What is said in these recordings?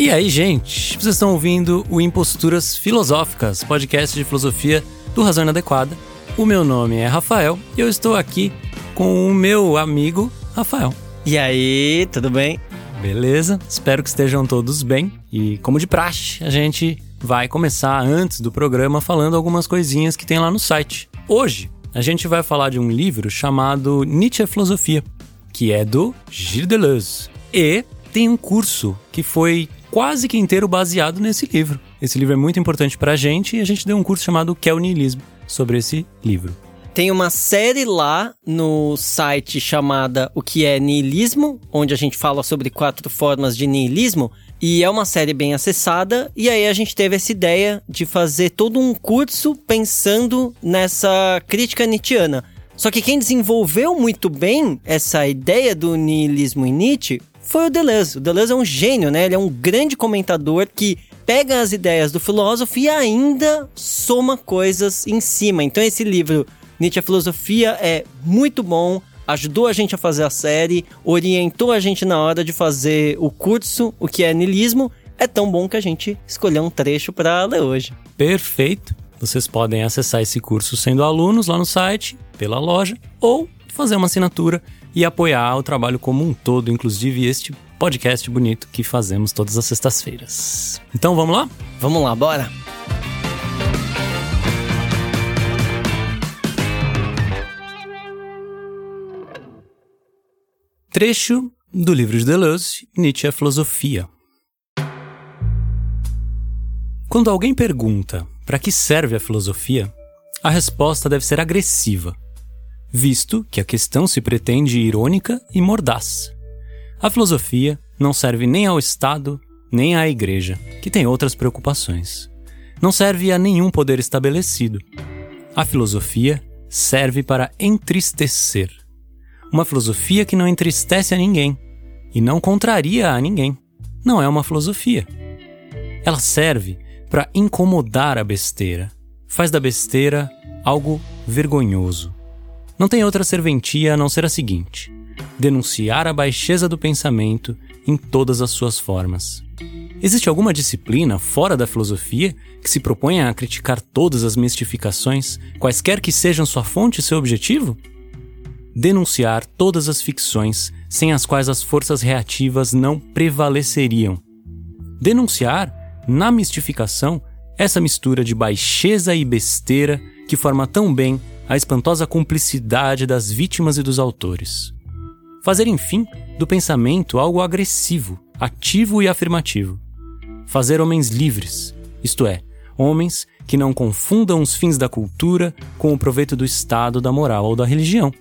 E aí, gente? Vocês estão ouvindo o Imposturas Filosóficas, podcast de filosofia do Razão Inadequada. O meu nome é Rafael e eu estou aqui com o meu amigo Rafael. E aí, tudo bem? Beleza? Espero que estejam todos bem. E como de praxe, a gente vai começar antes do programa falando algumas coisinhas que tem lá no site. Hoje, a gente vai falar de um livro chamado Nietzsche Filosofia, que é do Gilles Deleuze. E tem um curso que foi quase que inteiro baseado nesse livro. Esse livro é muito importante pra gente e a gente deu um curso chamado Que é o Nihilismo sobre esse livro. Tem uma série lá no site chamada O que é Nihilismo, onde a gente fala sobre quatro formas de nihilismo, e é uma série bem acessada, e aí a gente teve essa ideia de fazer todo um curso pensando nessa crítica nietzschiana. Só que quem desenvolveu muito bem essa ideia do nihilismo em Nietzsche foi o Deleuze. O Deleuze é um gênio, né? Ele é um grande comentador que pega as ideias do filósofo e ainda soma coisas em cima. Então esse livro, Nietzsche a Filosofia, é muito bom, ajudou a gente a fazer a série, orientou a gente na hora de fazer o curso, o que é niilismo. É tão bom que a gente escolheu um trecho para ler hoje. Perfeito. Vocês podem acessar esse curso sendo alunos lá no site, pela loja, ou fazer uma assinatura e apoiar o trabalho como um todo, inclusive este podcast bonito que fazemos todas as sextas-feiras. Então vamos lá? Vamos lá, bora! Trecho do livro de Deleuze, Nietzsche a Filosofia. Quando alguém pergunta para que serve a filosofia, a resposta deve ser agressiva visto que a questão se pretende irônica e mordaz. A filosofia não serve nem ao Estado, nem à Igreja, que tem outras preocupações. Não serve a nenhum poder estabelecido. A filosofia serve para entristecer. Uma filosofia que não entristece a ninguém e não contraria a ninguém. Não é uma filosofia. Ela serve para incomodar a besteira. Faz da besteira algo vergonhoso. Não tem outra serventia a não ser a seguinte: denunciar a baixeza do pensamento em todas as suas formas. Existe alguma disciplina fora da filosofia que se proponha a criticar todas as mistificações, quaisquer que sejam sua fonte e seu objetivo? Denunciar todas as ficções sem as quais as forças reativas não prevaleceriam. Denunciar, na mistificação, essa mistura de baixeza e besteira que forma tão bem a espantosa cumplicidade das vítimas e dos autores. Fazer, enfim, do pensamento algo agressivo, ativo e afirmativo. Fazer homens livres, isto é, homens que não confundam os fins da cultura com o proveito do Estado, da moral ou da religião.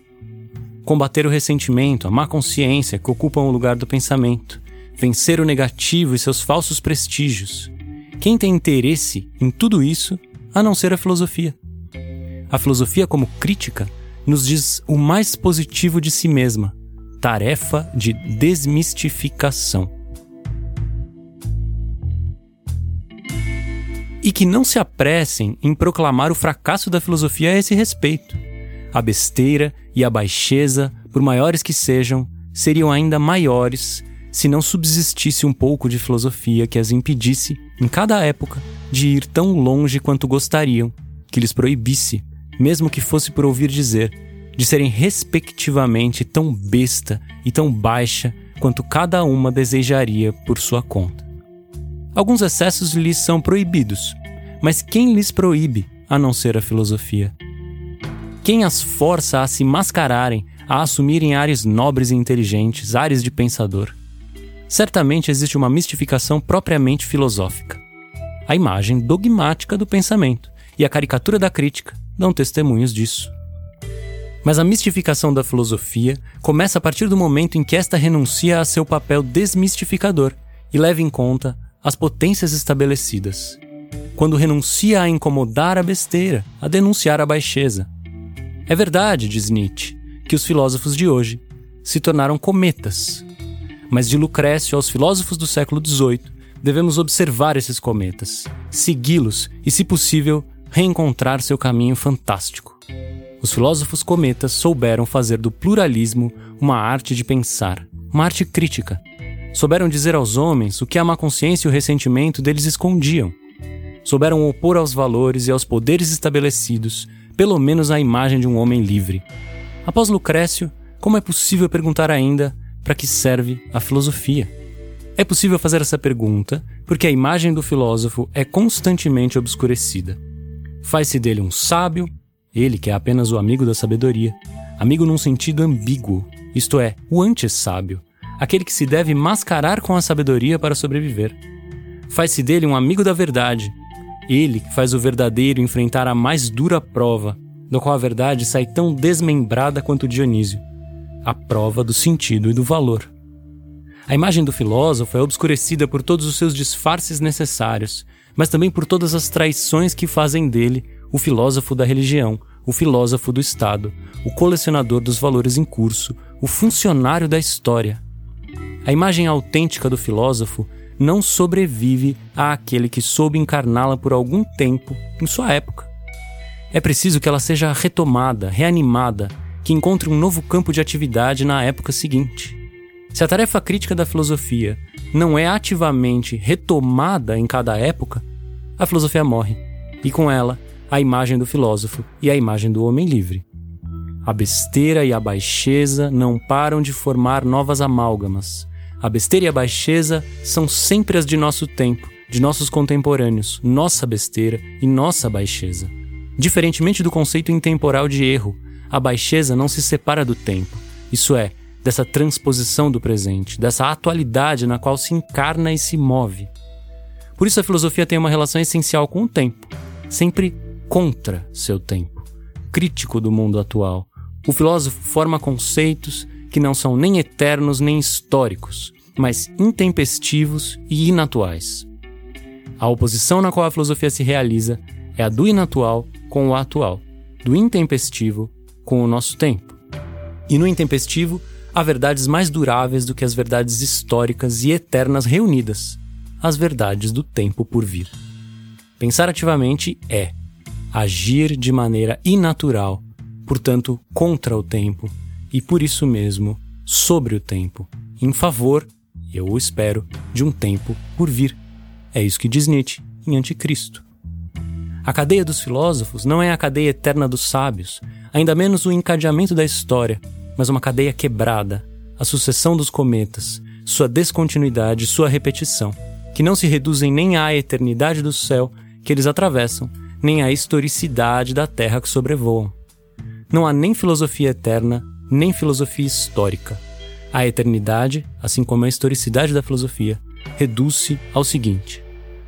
Combater o ressentimento, a má consciência que ocupam o lugar do pensamento. Vencer o negativo e seus falsos prestígios. Quem tem interesse em tudo isso a não ser a filosofia? A filosofia, como crítica, nos diz o mais positivo de si mesma, tarefa de desmistificação. E que não se apressem em proclamar o fracasso da filosofia a esse respeito. A besteira e a baixeza, por maiores que sejam, seriam ainda maiores se não subsistisse um pouco de filosofia que as impedisse, em cada época, de ir tão longe quanto gostariam, que lhes proibisse mesmo que fosse por ouvir dizer, de serem respectivamente tão besta e tão baixa quanto cada uma desejaria por sua conta. Alguns excessos lhes são proibidos, mas quem lhes proíbe a não ser a filosofia? Quem as força a se mascararem, a assumirem ares nobres e inteligentes, ares de pensador? Certamente existe uma mistificação propriamente filosófica. A imagem dogmática do pensamento e a caricatura da crítica, dão testemunhos disso. Mas a mistificação da filosofia começa a partir do momento em que esta renuncia a seu papel desmistificador e leva em conta as potências estabelecidas. Quando renuncia a incomodar a besteira, a denunciar a baixeza. É verdade, diz Nietzsche, que os filósofos de hoje se tornaram cometas. Mas de Lucrécio aos filósofos do século XVIII, devemos observar esses cometas, segui-los e, se possível, reencontrar seu caminho fantástico. Os filósofos cometas souberam fazer do pluralismo uma arte de pensar, uma arte crítica, Souberam dizer aos homens o que a má consciência e o ressentimento deles escondiam. Souberam opor aos valores e aos poderes estabelecidos, pelo menos a imagem de um homem livre. Após Lucrécio, como é possível perguntar ainda para que serve a filosofia? É possível fazer essa pergunta porque a imagem do filósofo é constantemente obscurecida. Faz-se dele um sábio, ele que é apenas o amigo da sabedoria, amigo num sentido ambíguo, isto é, o antes-sábio, aquele que se deve mascarar com a sabedoria para sobreviver. Faz-se dele um amigo da verdade, ele que faz o verdadeiro enfrentar a mais dura prova, do qual a verdade sai tão desmembrada quanto Dionísio a prova do sentido e do valor. A imagem do filósofo é obscurecida por todos os seus disfarces necessários, mas também por todas as traições que fazem dele o filósofo da religião, o filósofo do Estado, o colecionador dos valores em curso, o funcionário da história. A imagem autêntica do filósofo não sobrevive àquele que soube encarná-la por algum tempo em sua época. É preciso que ela seja retomada, reanimada, que encontre um novo campo de atividade na época seguinte. Se a tarefa crítica da filosofia não é ativamente retomada em cada época, a filosofia morre, e com ela a imagem do filósofo e a imagem do homem livre. A besteira e a baixeza não param de formar novas amálgamas. A besteira e a baixeza são sempre as de nosso tempo, de nossos contemporâneos, nossa besteira e nossa baixeza. Diferentemente do conceito intemporal de erro, a baixeza não se separa do tempo, isso é, dessa transposição do presente, dessa atualidade na qual se encarna e se move. Por isso a filosofia tem uma relação essencial com o tempo, sempre contra seu tempo, crítico do mundo atual. O filósofo forma conceitos que não são nem eternos nem históricos, mas intempestivos e inatuais. A oposição na qual a filosofia se realiza é a do inatual com o atual, do intempestivo com o nosso tempo. E no intempestivo, há verdades mais duráveis do que as verdades históricas e eternas reunidas, as verdades do tempo por vir. Pensar ativamente é agir de maneira inatural, portanto, contra o tempo, e por isso mesmo, sobre o tempo, em favor, eu espero, de um tempo por vir. É isso que diz Nietzsche em Anticristo. A cadeia dos filósofos não é a cadeia eterna dos sábios, ainda menos o encadeamento da história, mas uma cadeia quebrada, a sucessão dos cometas, sua descontinuidade, sua repetição, que não se reduzem nem à eternidade do céu que eles atravessam, nem à historicidade da terra que sobrevoam. Não há nem filosofia eterna, nem filosofia histórica. A eternidade, assim como a historicidade da filosofia, reduz-se ao seguinte: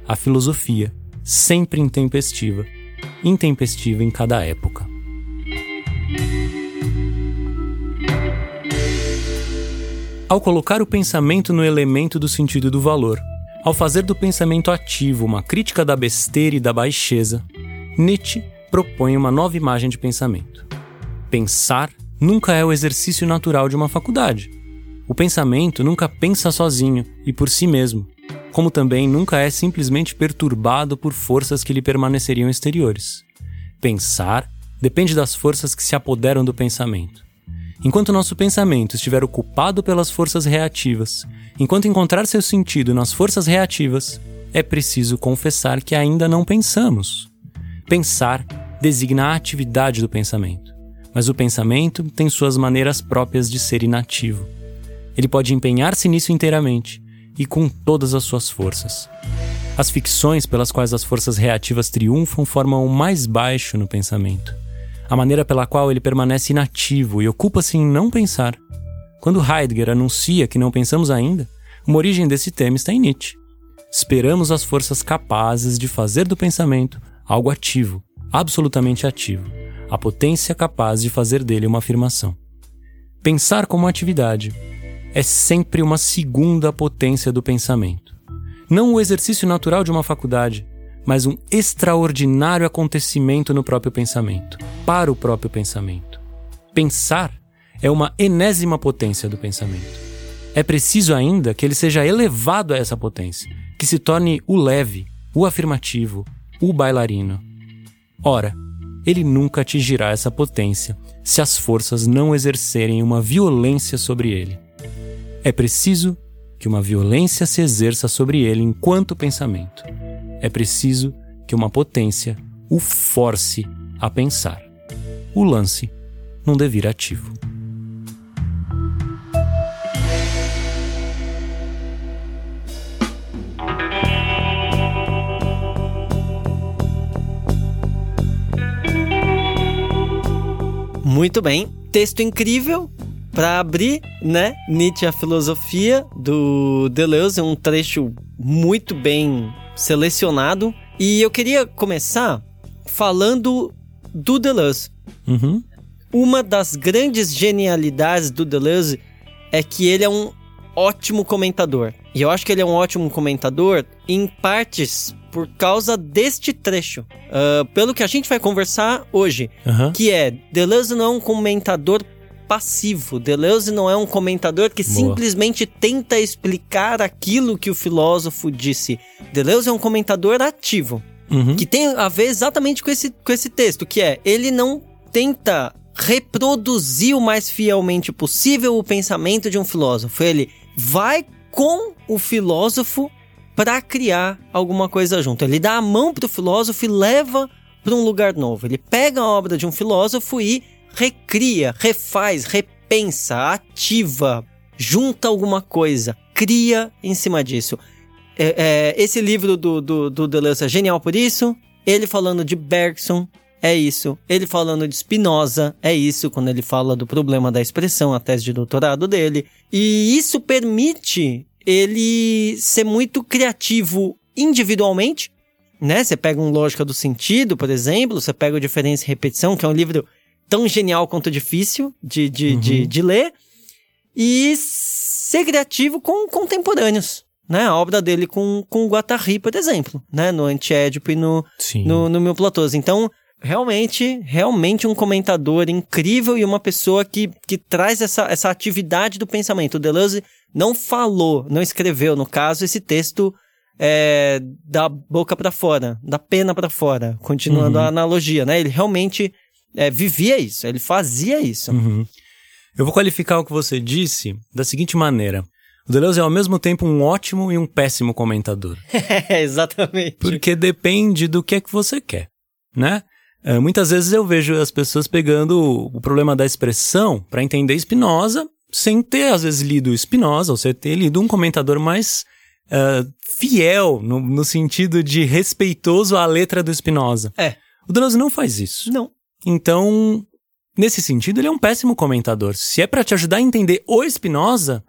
a filosofia, sempre intempestiva, intempestiva em cada época. Ao colocar o pensamento no elemento do sentido do valor, ao fazer do pensamento ativo uma crítica da besteira e da baixeza, Nietzsche propõe uma nova imagem de pensamento. Pensar nunca é o exercício natural de uma faculdade. O pensamento nunca pensa sozinho e por si mesmo, como também nunca é simplesmente perturbado por forças que lhe permaneceriam exteriores. Pensar depende das forças que se apoderam do pensamento. Enquanto nosso pensamento estiver ocupado pelas forças reativas, enquanto encontrar seu sentido nas forças reativas, é preciso confessar que ainda não pensamos. Pensar designa a atividade do pensamento, mas o pensamento tem suas maneiras próprias de ser inativo. Ele pode empenhar-se nisso inteiramente e com todas as suas forças. As ficções pelas quais as forças reativas triunfam formam o mais baixo no pensamento a maneira pela qual ele permanece inativo e ocupa-se em não pensar. Quando Heidegger anuncia que não pensamos ainda, uma origem desse tema está em Nietzsche. Esperamos as forças capazes de fazer do pensamento algo ativo, absolutamente ativo, a potência capaz de fazer dele uma afirmação. Pensar como atividade é sempre uma segunda potência do pensamento. Não o exercício natural de uma faculdade, mas um extraordinário acontecimento no próprio pensamento, para o próprio pensamento. Pensar é uma enésima potência do pensamento. É preciso ainda que ele seja elevado a essa potência, que se torne o leve, o afirmativo, o bailarino. Ora, ele nunca atingirá essa potência se as forças não exercerem uma violência sobre ele. É preciso que uma violência se exerça sobre ele enquanto pensamento. É preciso que uma potência o force a pensar. O lance num devir ativo. Muito bem. Texto incrível para abrir, né? Nietzsche a filosofia do Deleuze, um trecho muito bem selecionado. E eu queria começar falando do Deleuze. Uhum. Uma das grandes genialidades do Deleuze é que ele é um ótimo comentador. E eu acho que ele é um ótimo comentador em partes por causa deste trecho. Uh, pelo que a gente vai conversar hoje, uhum. que é Deleuze não é um comentador passivo. Deleuze não é um comentador que Boa. simplesmente tenta explicar aquilo que o filósofo disse. Deleuze é um comentador ativo. Uhum. Que tem a ver exatamente com esse, com esse texto, que é ele não tenta reproduzir o mais fielmente possível o pensamento de um filósofo. Ele vai com o filósofo para criar alguma coisa junto. Ele dá a mão para o filósofo e leva para um lugar novo. Ele pega a obra de um filósofo e recria, refaz, repensa, ativa, junta alguma coisa, cria em cima disso. É, é, esse livro do, do, do Deleuze é genial por isso. Ele falando de Bergson, é isso. Ele falando de Spinoza, é isso, quando ele fala do problema da expressão, a tese de doutorado dele. E isso permite ele ser muito criativo individualmente, né? Você pega um Lógica do Sentido, por exemplo, você pega o Diferença e Repetição, que é um livro tão genial quanto difícil de, de, uhum. de, de ler, e ser criativo com contemporâneos, né? A obra dele com, com o Guattari, por exemplo, né? No Antiédipo e no, no, no Mil Platôs. Então, realmente, realmente um comentador incrível e uma pessoa que, que traz essa, essa atividade do pensamento. O Deleuze não falou, não escreveu, no caso, esse texto é, da boca para fora, da pena para fora, continuando uhum. a analogia, né? Ele realmente é, vivia isso, ele fazia isso. Uhum. Eu vou qualificar o que você disse da seguinte maneira. O Deleuze é ao mesmo tempo um ótimo e um péssimo comentador. É, exatamente. Porque depende do que é que você quer, né? É, muitas vezes eu vejo as pessoas pegando o problema da expressão para entender Spinoza, sem ter, às vezes, lido Spinoza, ou sem ter lido um comentador mais uh, fiel, no, no, sentido de respeitoso à letra do Spinoza. É. O Deleuze não faz isso. Não. Então, nesse sentido, ele é um péssimo comentador. Se é para te ajudar a entender o Spinoza,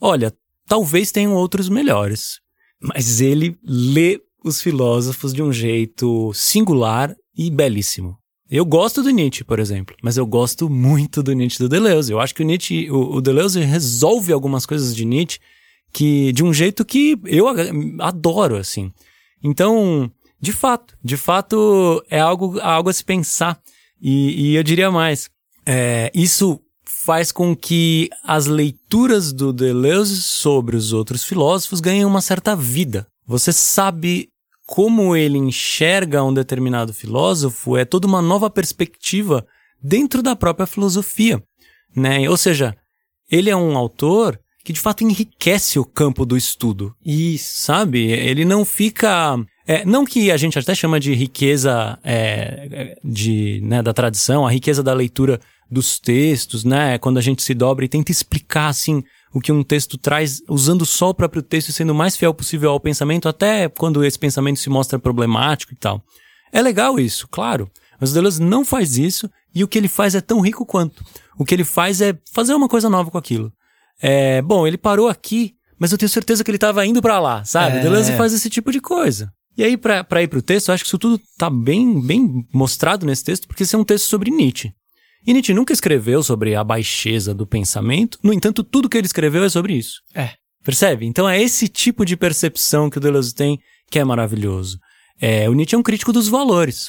olha, talvez tenham outros melhores. Mas ele lê os filósofos de um jeito singular e belíssimo. Eu gosto do Nietzsche, por exemplo, mas eu gosto muito do Nietzsche do Deleuze. Eu acho que o Nietzsche, o, o Deleuze resolve algumas coisas de Nietzsche que de um jeito que eu adoro, assim. Então, de fato, de fato é algo, algo a se pensar. E, e eu diria mais, é, isso faz com que as leituras do Deleuze sobre os outros filósofos ganhem uma certa vida. Você sabe como ele enxerga um determinado filósofo é toda uma nova perspectiva dentro da própria filosofia, né? Ou seja, ele é um autor que de fato enriquece o campo do estudo. E, sabe, ele não fica. É, não que a gente até chama de riqueza é, de, né, da tradição, a riqueza da leitura dos textos, né? Quando a gente se dobra e tenta explicar assim o que um texto traz, usando só o próprio texto e sendo o mais fiel possível ao pensamento, até quando esse pensamento se mostra problemático e tal. É legal isso, claro. Mas o Deleuze não faz isso e o que ele faz é tão rico quanto. O que ele faz é fazer uma coisa nova com aquilo. É, bom, ele parou aqui, mas eu tenho certeza que ele estava indo para lá, sabe? É. Deleuze faz esse tipo de coisa. E aí, para ir pro texto, eu acho que isso tudo tá bem, bem mostrado nesse texto, porque esse é um texto sobre Nietzsche. E Nietzsche nunca escreveu sobre a baixeza do pensamento, no entanto, tudo que ele escreveu é sobre isso. É. Percebe? Então é esse tipo de percepção que o Deleuze tem que é maravilhoso. É, o Nietzsche é um crítico dos valores.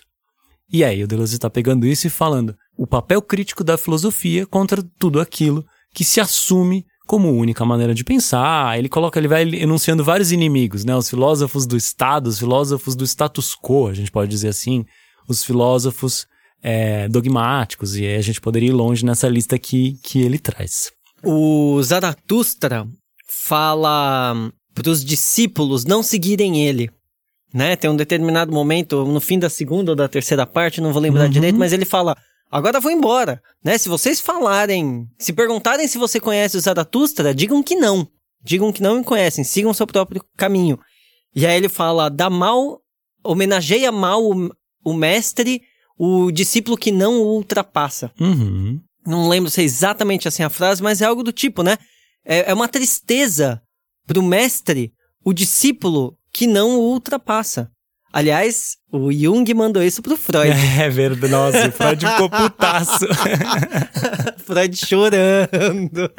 E aí o Deleuze está pegando isso e falando o papel crítico da filosofia contra tudo aquilo que se assume como única maneira de pensar. Ele coloca, ele vai enunciando vários inimigos, né? Os filósofos do Estado, os filósofos do status quo, a gente pode dizer assim, os filósofos é, dogmáticos, e a gente poderia ir longe nessa lista que, que ele traz. O Zaratustra fala para os discípulos não seguirem ele. Né? Tem um determinado momento, no fim da segunda ou da terceira parte, não vou lembrar uhum. direito, mas ele fala: Agora vou embora. Né? Se vocês falarem, se perguntarem se você conhece o Zaratustra, digam que não. Digam que não me conhecem, sigam seu próprio caminho. E aí ele fala: dá mal, homenageia mal o, o mestre, o discípulo que não o ultrapassa. Uhum. Não lembro se é exatamente assim a frase, mas é algo do tipo, né? É, é uma tristeza pro mestre, o discípulo que não o ultrapassa. Aliás, o Jung mandou isso pro Freud. É verdade, nossa, o Freud ficou putaço. Freud chorando.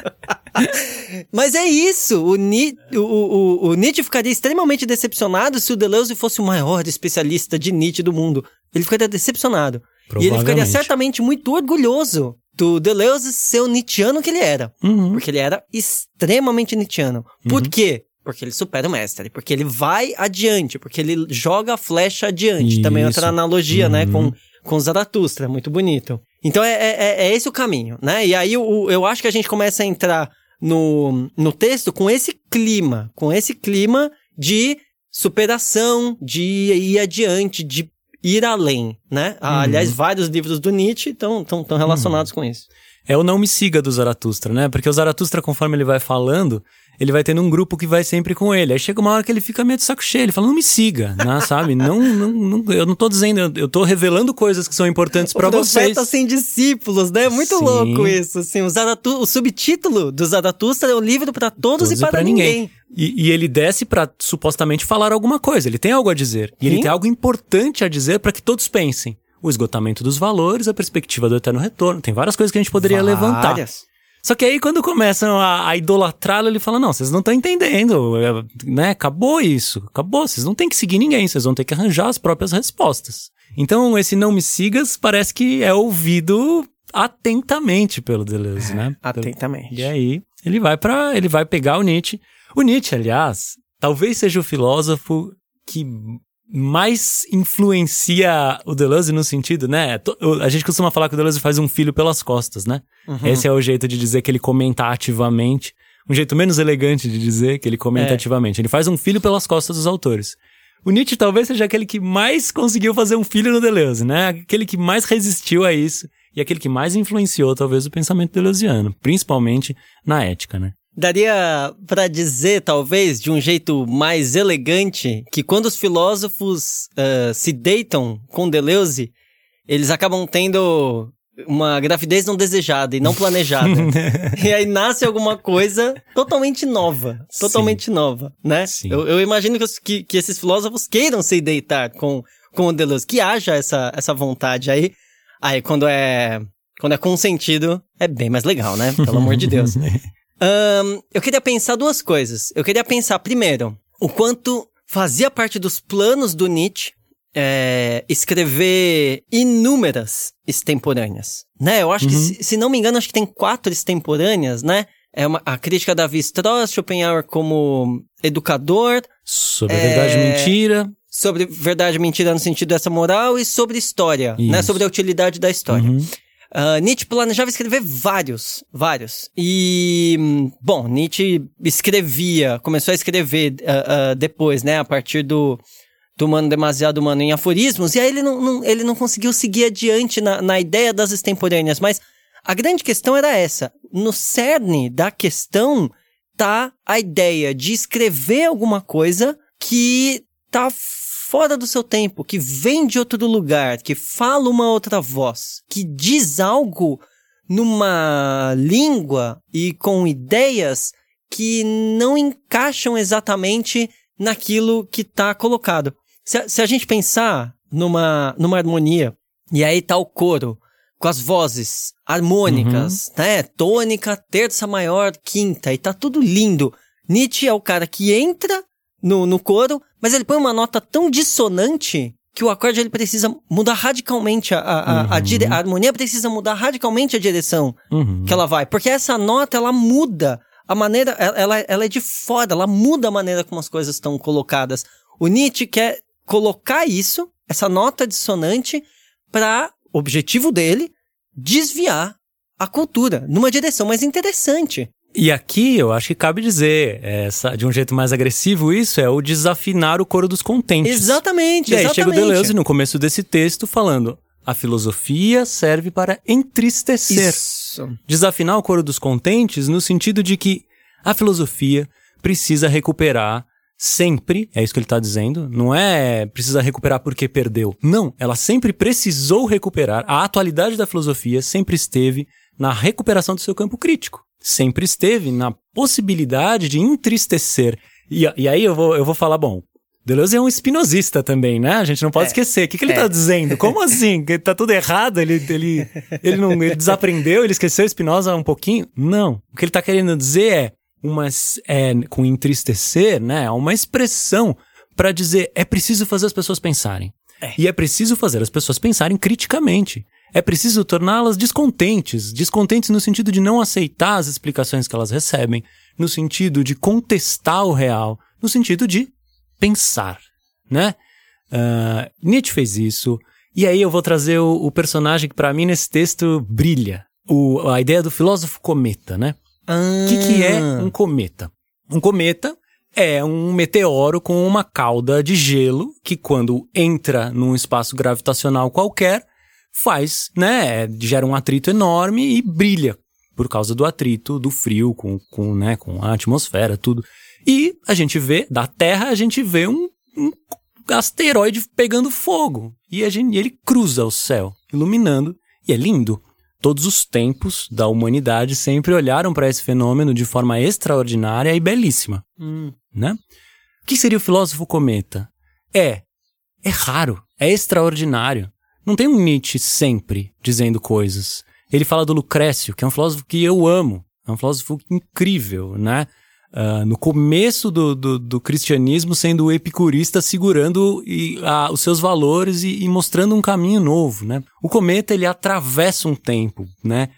Mas é isso, o, Ni, o, o, o, Nietzsche ficaria extremamente decepcionado se o Deleuze fosse o maior especialista de Nietzsche do mundo. Ele ficaria decepcionado. E ele ficaria certamente muito orgulhoso do Deleuze ser o Nietzscheano que ele era. Uhum. Porque ele era extremamente Nietzscheano. Por uhum. quê? Porque ele supera o mestre, porque ele vai adiante, porque ele joga a flecha adiante. Isso. Também outra analogia, uhum. né, com, uhum. com Zaratustra, muito bonito. Então é, é, é esse o caminho, né? E aí o, eu acho que a gente começa a entrar no, no texto com esse clima, com esse clima de superação, de ir adiante, de ir além, né? Uhum. Aliás, vários livros do Nietzsche estão relacionados uhum. com isso. É o não me siga do Zaratustra, né? Porque o Zaratustra, conforme ele vai falando, ele vai tendo um grupo que vai sempre com ele. Aí chega uma hora que ele fica meio de saco cheio, ele fala, não me siga, né, sabe? Não, não, não, eu não tô dizendo, eu tô revelando coisas que são importantes para vocês. O sem discípulos, né? Muito Sim. louco isso, assim. O, o subtítulo do Zaratustra é o livro para todos, todos, e para ninguém. ninguém. E, e, ele desce para supostamente falar alguma coisa. Ele tem algo a dizer. E Sim. ele tem algo importante a dizer para que todos pensem. O esgotamento dos valores, a perspectiva do eterno retorno. Tem várias coisas que a gente poderia várias. levantar. Só que aí quando começam a, a idolatrá-lo, ele fala: Não, vocês não estão entendendo, é, né? Acabou isso, acabou. Vocês não têm que seguir ninguém, vocês vão ter que arranjar as próprias respostas. Então, esse não me sigas parece que é ouvido atentamente pelo Deleuze, né? Atentamente. E aí, ele vai para ele vai pegar o Nietzsche. O Nietzsche, aliás, talvez seja o filósofo que mais influencia o Deleuze no sentido, né? A gente costuma falar que o Deleuze faz um filho pelas costas, né? Uhum. Esse é o jeito de dizer que ele comenta ativamente. Um jeito menos elegante de dizer que ele comenta é. ativamente. Ele faz um filho pelas costas dos autores. O Nietzsche talvez seja aquele que mais conseguiu fazer um filho no Deleuze, né? Aquele que mais resistiu a isso e aquele que mais influenciou, talvez, o pensamento deleuziano, principalmente na ética, né? Daria para dizer, talvez, de um jeito mais elegante, que quando os filósofos uh, se deitam com Deleuze, eles acabam tendo uma gravidez não desejada e não planejada. e aí nasce alguma coisa totalmente nova. Totalmente Sim. nova, né? Eu, eu, imagino que, que, esses filósofos queiram se deitar com, com o Deleuze, que haja essa, essa vontade aí. Aí quando é, quando é consentido, é bem mais legal, né? Pelo amor de Deus. Um, eu queria pensar duas coisas. Eu queria pensar, primeiro, o quanto fazia parte dos planos do Nietzsche é, escrever inúmeras extemporâneas, né? Eu acho uhum. que, se, se, não me engano, acho que tem quatro extemporâneas, né? É uma, a crítica da Strauss, Schopenhauer como educador. Sobre é, verdade e mentira. Sobre verdade e mentira no sentido dessa moral e sobre história, né? Isso. né? Sobre a utilidade da história. Uhum. Uh, Nietzsche planejava escrever vários, vários. E, bom, Nietzsche escrevia, começou a escrever uh, uh, depois, né, a partir do, do Humano Demasiado Humano em aforismos, e aí ele não, não ele não conseguiu seguir adiante na, na ideia das extemporâneas, mas a grande questão era essa. No cerne da questão tá a ideia de escrever alguma coisa que tá fora do seu tempo, que vem de outro lugar, que fala uma outra voz, que diz algo numa língua e com ideias que não encaixam exatamente naquilo que está colocado. Se a, se a, gente pensar numa, numa harmonia, e aí tá o coro, com as vozes harmônicas, uhum. né? Tônica, terça maior, quinta, e tá tudo lindo. Nietzsche é o cara que entra no, no coro, mas ele põe uma nota tão dissonante que o acorde ele precisa mudar radicalmente a, a, uhum. a, dire... a harmonia precisa mudar radicalmente a direção uhum. que ela vai. Porque essa nota, ela muda a maneira, ela, ela é de fora, ela muda a maneira como as coisas estão colocadas. O Nietzsche quer colocar isso, essa nota dissonante, para objetivo dele desviar a cultura numa direção mais interessante. E aqui eu acho que cabe dizer, essa, de um jeito mais agressivo, isso é o desafinar o coro dos contentes. Exatamente, E aí exatamente. chega o Deleuze no começo desse texto falando: a filosofia serve para entristecer. Isso. Desafinar o coro dos contentes no sentido de que a filosofia precisa recuperar sempre, é isso que ele está dizendo, não é precisa recuperar porque perdeu. Não, ela sempre precisou recuperar. A atualidade da filosofia sempre esteve na recuperação do seu campo crítico. Sempre esteve na possibilidade de entristecer. E, e aí eu vou, eu vou falar, bom, Deleuze é um espinosista também, né? A gente não pode É. esquecer. O que, que ele É. está dizendo? Como assim? Que tá tudo errado? Ele, ele, ele não ele desaprendeu? Ele esqueceu Spinoza um pouquinho? Não. O que ele está querendo dizer é, uma, é com entristecer, né? É uma expressão para dizer é preciso fazer as pessoas pensarem. E é preciso fazer as pessoas pensarem criticamente. É preciso torná-las descontentes. Descontentes no sentido de não aceitar as explicações que elas recebem, no sentido de contestar o real, no sentido de pensar, né? Ah, Nietzsche fez isso. E aí eu vou trazer o, o personagem que para mim nesse texto brilha. O, a ideia do filósofo cometa, né? O que, que é um cometa? Um cometa é um meteoro com uma cauda de gelo que, quando entra num espaço gravitacional qualquer, faz, né? Gera um atrito enorme e brilha por causa do atrito, do frio com, com, né, com a atmosfera, tudo. E a gente vê, da Terra, a gente vê um, um asteroide pegando fogo. E a gente, ele cruza o céu, iluminando, e é lindo. Todos os tempos da humanidade sempre olharam para esse fenômeno de forma extraordinária e belíssima, Hum. né? O que seria o filósofo cometa? É, é raro, é extraordinário. Não tem um Nietzsche sempre dizendo coisas. Ele fala do Lucrécio, que é um filósofo que eu amo, é um filósofo incrível, né? Ah, no começo do, do, do cristianismo, sendo o epicurista segurando e, ah, os seus valores e, e mostrando um caminho novo, né? O cometa, ele atravessa um tempo, né?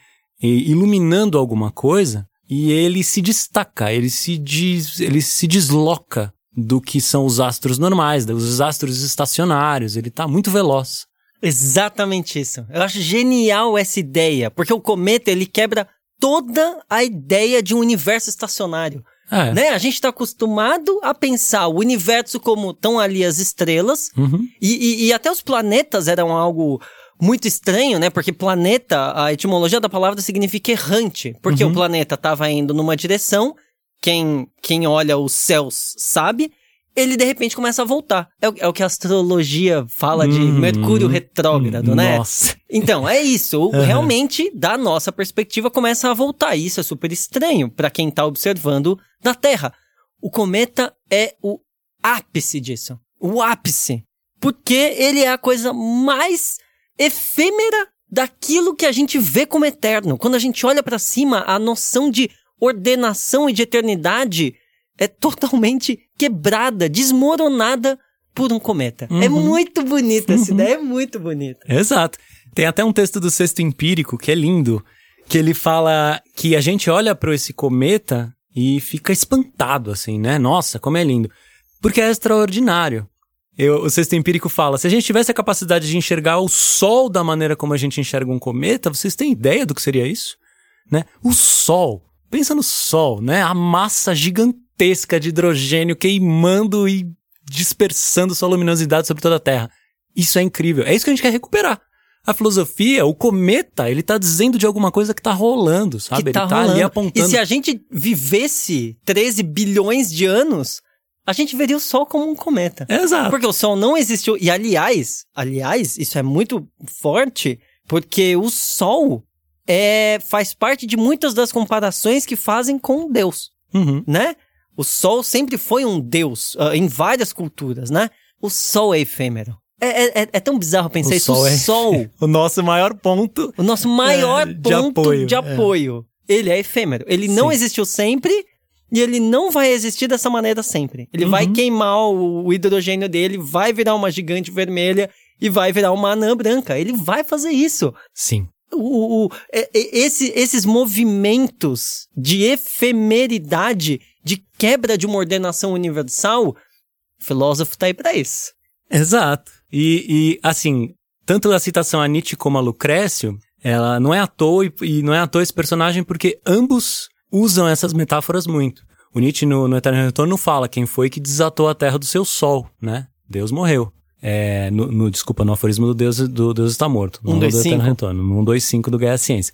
E, iluminando alguma coisa e ele se destaca, ele se, des, ele se desloca do que são os astros normais, dos astros estacionários, ele tá muito veloz. Exatamente isso. Eu acho genial essa ideia, porque o cometa ele quebra toda a ideia de um universo estacionário. É. Né? A gente está acostumado a pensar o universo como estão ali as estrelas, Uhum. e, e- e até os planetas eram algo muito estranho, né? Porque planeta, a etimologia da palavra significa errante, porque Uhum. o planeta estava indo numa direção, quem, quem olha os céus sabe, ele de repente começa a voltar. É o, é o que a astrologia fala de Uhum. Mercúrio retrógrado, né? Nossa. Então, é isso. Uhum. Realmente, da nossa perspectiva, começa a voltar. Isso é super estranho para quem tá observando da Terra. O cometa é o ápice disso. O ápice. Porque ele é a coisa mais efêmera daquilo que a gente vê como eterno. Quando a gente olha para cima, a noção de ordenação e de eternidade é totalmente quebrada, desmoronada por um cometa. É Uhum. muito bonita essa ideia, é muito bonita. Exato. Tem até um texto do Sexto Empírico que é lindo, que ele fala que a gente olha para esse cometa e fica espantado, assim, né? Nossa, como é lindo. Porque é extraordinário. Eu- o Sexto Empírico fala: se a gente tivesse a capacidade de enxergar o Sol da maneira como a gente enxerga um cometa, vocês têm ideia do que seria isso? Né? O Sol. Pensa no Sol, né? A massa gigantesca de hidrogênio queimando e dispersando sua luminosidade sobre toda a Terra. Isso é incrível. É isso que a gente quer recuperar. A filosofia, o cometa, ele tá dizendo de alguma coisa que tá rolando, sabe? que tá ele tá ali rolando. apontando. E se a gente vivesse 13 bilhões de anos, a gente veria o Sol como um cometa. Exato. Porque o Sol não existiu. E aliás, aliás, isso é muito forte, porque o Sol é, faz parte de muitas das comparações que fazem com Deus, Uhum. né? O Sol sempre foi um Deus ah, em várias culturas, né? O Sol é efêmero. É, é- é- é tão bizarro pensar O isso. Sol o é- Sol O nosso maior ponto. o nosso maior É, de ponto apoio, de é. apoio. Ele é efêmero. Ele não Sim. existiu sempre e ele não vai existir dessa maneira sempre. Ele vai Uhum. queimar o, o hidrogênio dele, vai virar uma gigante vermelha e vai virar uma anã branca. Ele vai fazer isso. Sim. O, o- o- é- esse- esses movimentos de efemeridade, de quebra de uma ordenação universal, o filósofo tá aí pra isso. Exato. E, e, assim, tanto a citação a Nietzsche como a Lucrécio, ela não é à toa, e, e não é à toa esse personagem, porque ambos usam essas metáforas muito. O Nietzsche, no, no Eterno Retorno, fala quem foi que desatou a terra do seu sol, né? Deus morreu. É, no, no, desculpa, no aforismo do Deus, do Deus está morto. Um, dois, do cinco. Eterno Retorno. No 1, 2, 5 do Gaia Ciência.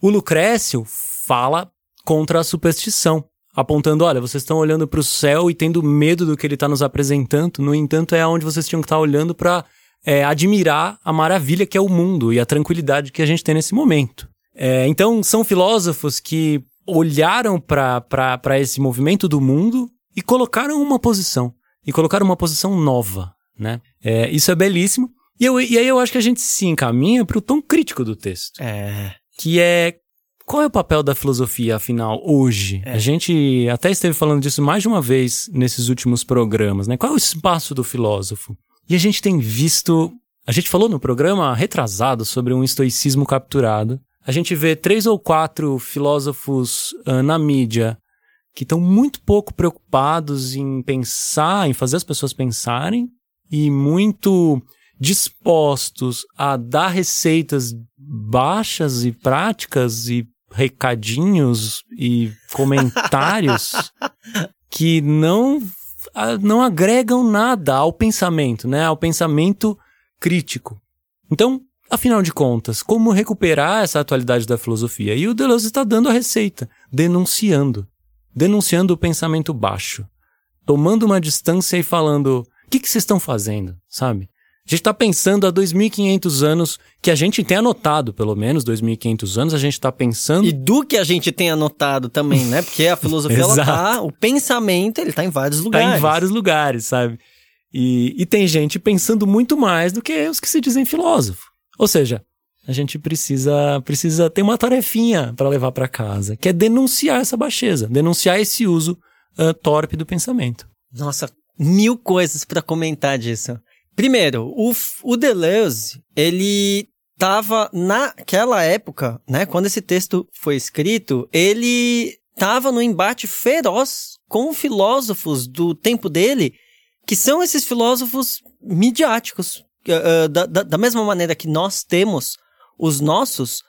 O Lucrécio fala contra a superstição, apontando, olha, vocês estão olhando para o céu e tendo medo do que ele está nos apresentando, no entanto é onde vocês tinham que estar olhando para é, admirar a maravilha que é o mundo e a tranquilidade que a gente tem nesse momento. É, então, são filósofos que olharam para esse movimento do mundo e colocaram uma posição. E colocaram uma posição nova, né? É, isso é belíssimo. E, eu, e aí eu acho que a gente se encaminha para o tom crítico do texto. É. Que é qual é o papel da filosofia, afinal, hoje? É. A gente até esteve falando disso mais de uma vez nesses últimos programas, né? Qual é o espaço do filósofo? E a gente tem visto. A gente falou no programa retrasado sobre um estoicismo capturado. A gente vê três ou quatro filósofos ah, na mídia que estão muito pouco preocupados em pensar, em fazer as pessoas pensarem, e muito dispostos a dar receitas baixas e práticas e recadinhos e comentários que não não agregam nada ao pensamento, né? Ao pensamento crítico. Então, afinal de contas, como recuperar essa atualidade da filosofia? E o Deleuze está dando a receita, denunciando, denunciando o pensamento baixo, tomando uma distância e falando: o que, que vocês estão fazendo, sabe? A gente está pensando há 2.500 anos, que a gente tem anotado, pelo menos 2.500 anos, a gente está pensando. E do que a gente tem anotado também, né? Porque a filosofia, ela tá. O pensamento, ele tá em vários Tá lugares. em vários lugares, sabe? E, e tem gente pensando muito mais do que os que se dizem filósofo. Ou seja, a gente precisa precisa ter uma tarefinha para levar para casa, que é denunciar essa baixeza, denunciar esse uso ah, torpe do pensamento. Nossa, mil coisas pra comentar disso. Primeiro, o, o Deleuze, ele tava naquela época, né, quando esse texto foi escrito, ele tava no embate feroz com filósofos do tempo dele, que são esses filósofos midiáticos. Ah, da, da, da mesma maneira que nós temos os nossos,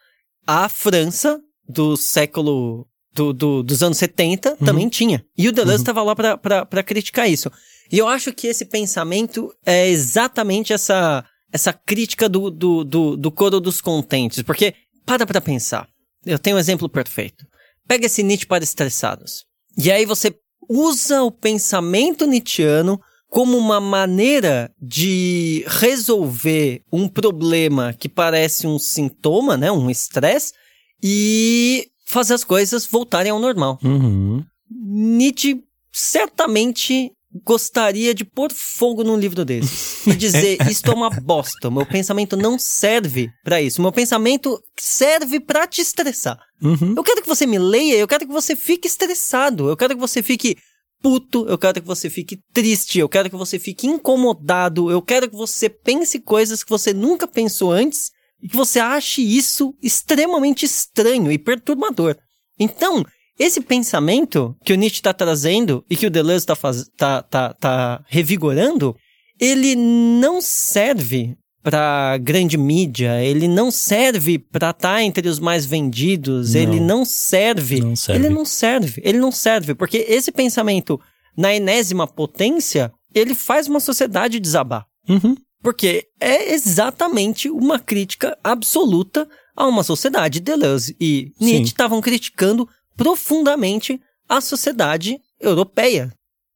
a França do século do, do- dos anos 70 também tinha. E o Deleuze estava lá pra- pra pra criticar isso. E eu acho que esse pensamento é exatamente essa, essa crítica do, do, do, do coro dos contentes. Porque, para pra pensar. Eu tenho um exemplo perfeito. Pega esse Nietzsche para estressados. E aí você usa o pensamento nietzschiano como uma maneira de resolver um problema que parece um sintoma, né? Um estresse. E fazer as coisas voltarem ao normal. Uhum. Nietzsche certamente gostaria de pôr fogo num livro desse e dizer isto é uma bosta, o meu pensamento não serve pra isso, meu pensamento serve pra te estressar. Uhum. Eu quero que você me leia, eu quero que você fique estressado, eu quero que você fique puto, eu quero que você fique triste, eu quero que você fique incomodado, eu quero que você pense coisas que você nunca pensou antes e que você ache isso extremamente estranho e perturbador. Então, esse pensamento que o Nietzsche está trazendo e que o Deleuze está tá, tá, tá revigorando, ele não serve para grande mídia, ele não serve para estar entre os mais vendidos, Não. ele não serve, Não serve. ele não serve, ele não serve, porque esse pensamento na enésima potência, ele faz uma sociedade desabar. Uhum. Porque é exatamente uma crítica absoluta a uma sociedade. Deleuze e Nietzsche estavam criticando profundamente a sociedade europeia.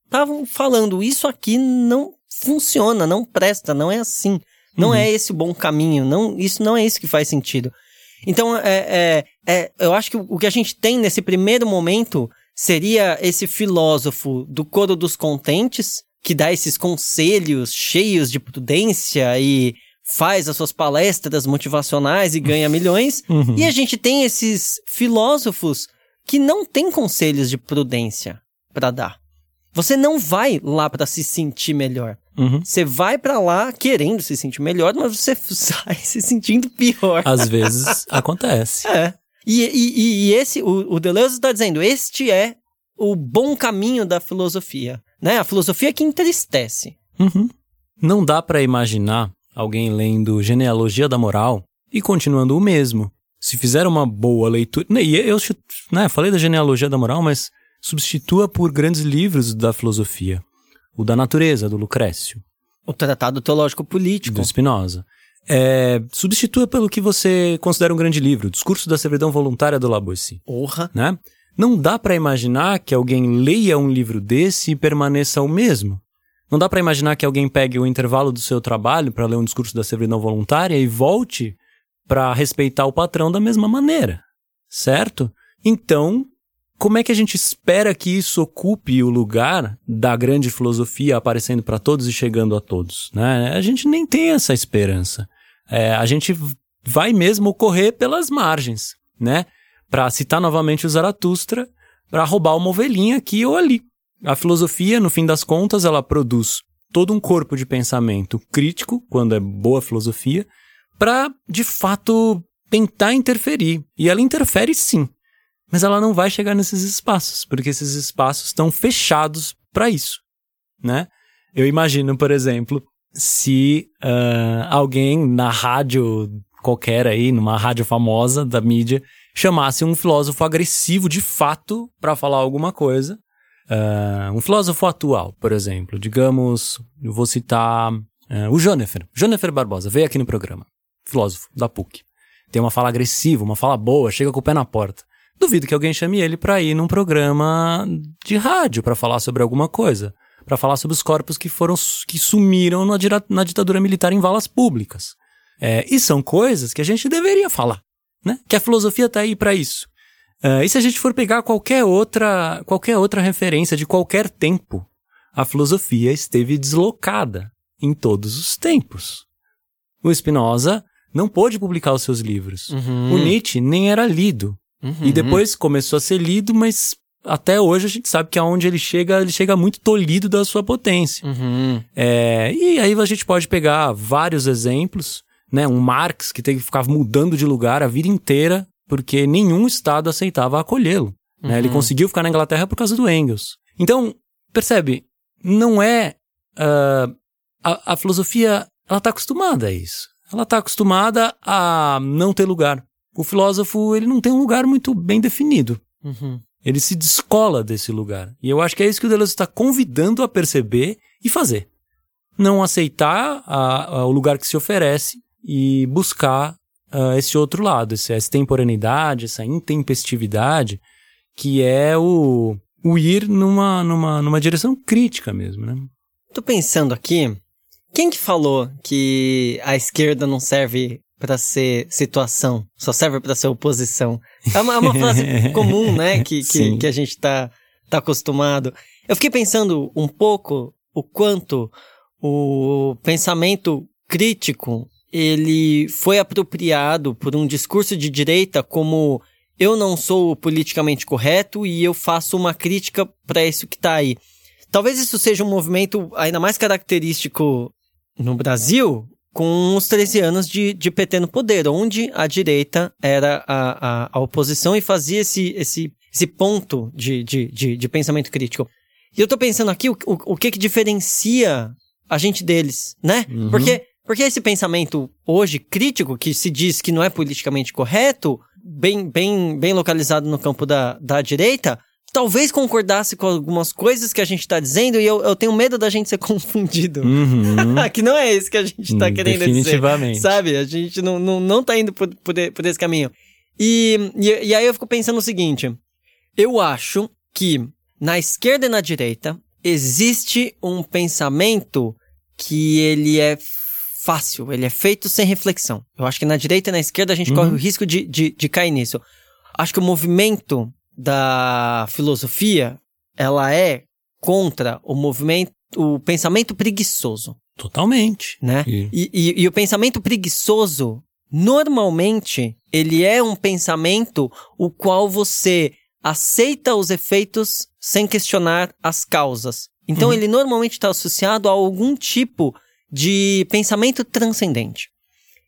Estavam falando, isso aqui não funciona, não presta, não é assim. Não Uhum. é esse o bom caminho, não, isso não é isso que faz sentido. Então, é, é, é, eu acho que o que a gente tem nesse primeiro momento seria esse filósofo do coro dos contentes, que dá esses conselhos cheios de prudência e faz as suas palestras motivacionais e ganha milhões. Uhum. E a gente tem esses filósofos que não têm conselhos de prudência para dar. Você não vai lá para se sentir melhor. Uhum. Você vai pra lá querendo se sentir melhor, mas você sai se sentindo pior. Às vezes acontece. É. E, e, e esse, o, o Deleuze está dizendo, este é o bom caminho da filosofia. Né? A filosofia que entristece. Uhum. Não dá pra imaginar alguém lendo Genealogia da Moral e continuando o mesmo, se fizer uma boa leitura. E eu né, falei da genealogia da moral, mas substitua por grandes livros da filosofia. O da natureza, do Lucrécio. O Tratado Teológico Político. Do Spinoza. É, substitua pelo que você considera um grande livro, o Discurso da Servidão Voluntária do Laboissy. Porra. Né? Não dá para imaginar que alguém leia um livro desse e permaneça o mesmo. Não dá para imaginar que alguém pegue o intervalo do seu trabalho para ler um discurso da servidão voluntária e volte para respeitar o patrão da mesma maneira, certo? Então, como é que a gente espera que isso ocupe o lugar da grande filosofia aparecendo para todos e chegando a todos? Né? A gente nem tem essa esperança. É, a gente vai mesmo correr pelas margens, né? Para citar novamente o Zaratustra, para roubar uma ovelhinha aqui ou ali. A filosofia, no fim das contas, ela produz todo um corpo de pensamento crítico, quando é boa filosofia, para, de fato, tentar interferir. E ela interfere sim. Mas ela não vai chegar nesses espaços, porque esses espaços estão fechados para isso, né? Eu imagino, por exemplo, se uh, alguém na rádio qualquer aí, numa rádio famosa da mídia, chamasse um filósofo agressivo de fato para falar alguma coisa. Uh, um filósofo atual, por exemplo, digamos, eu vou citar uh, o Jonefer. Jonefer Barbosa veio aqui no programa filósofo da PUC. Tem uma fala agressiva, uma fala boa, chega com o pé na porta. Duvido que alguém chame ele para ir num programa de rádio para falar sobre alguma coisa, para falar sobre os corpos que foram que sumiram na, na ditadura militar em valas públicas. É, e são coisas que a gente deveria falar, né? Que a filosofia está aí para isso. É, e se a gente for pegar qualquer outra qualquer outra referência de qualquer tempo, a filosofia esteve deslocada em todos os tempos. O Spinoza não pôde publicar os seus livros. Uhum. O Nietzsche nem era lido. Uhum. E depois começou a ser lido, mas até hoje a gente sabe que aonde ele chega, ele chega muito tolhido da sua potência. Uhum. É, e aí a gente pode pegar vários exemplos, né? Um Marx que teve que ficar mudando de lugar a vida inteira porque nenhum estado aceitava acolhê-lo. Né? Ele uhum. conseguiu ficar na Inglaterra por causa do Engels. Então, percebe, não é... Uh, a, a filosofia, ela está acostumada a isso ela está acostumada a não ter lugar. O filósofo, ele não tem um lugar muito bem definido. Uhum. Ele se descola desse lugar. E eu acho que é isso que o Deleuze está convidando a perceber e fazer. Não aceitar a, a, o lugar que se oferece e buscar uh, esse outro lado, essa extemporaneidade, essa intempestividade, que é o, o ir numa, numa, numa direção crítica mesmo, né? Tô pensando aqui, quem que falou que a esquerda não serve para ser situação, só serve para ser oposição? É uma, é uma frase comum, né, que, que, que, a gente tá, tá acostumado. Eu fiquei pensando um pouco o quanto o pensamento crítico ele foi apropriado por um discurso de direita como eu não sou politicamente correto e eu faço uma crítica para isso que está aí. Talvez isso seja um movimento ainda mais característico no Brasil com os 13 anos de, de PT no poder, onde a direita era a, a, a oposição e fazia esse, esse, esse ponto de, de, de, de pensamento crítico. E eu tô pensando aqui o, o, o que que diferencia a gente deles, né? Uhum. Porque, porque esse pensamento hoje crítico, que se diz que não é politicamente correto, bem, bem, bem localizado no campo da, da direita, talvez concordasse com algumas coisas que a gente está dizendo e eu, eu tenho medo da gente ser confundido. Uhum. que não é isso que a gente está hum, querendo definitivamente. dizer. Sabe? A gente não, não, não tá indo por, por, por esse caminho. E, e, e aí eu fico pensando o seguinte: eu acho que na esquerda e na direita existe um pensamento que ele é fácil, ele é feito sem reflexão. Eu acho que na direita e na esquerda a gente uhum. corre o risco de, de, de cair nisso. Acho que o movimento da filosofia, ela é contra o movimento, o pensamento preguiçoso. Totalmente. Né? E, e, e, e o pensamento preguiçoso, normalmente, ele é um pensamento o qual você aceita os efeitos sem questionar as causas. Então, uhum. ele normalmente está associado a algum tipo de pensamento transcendente.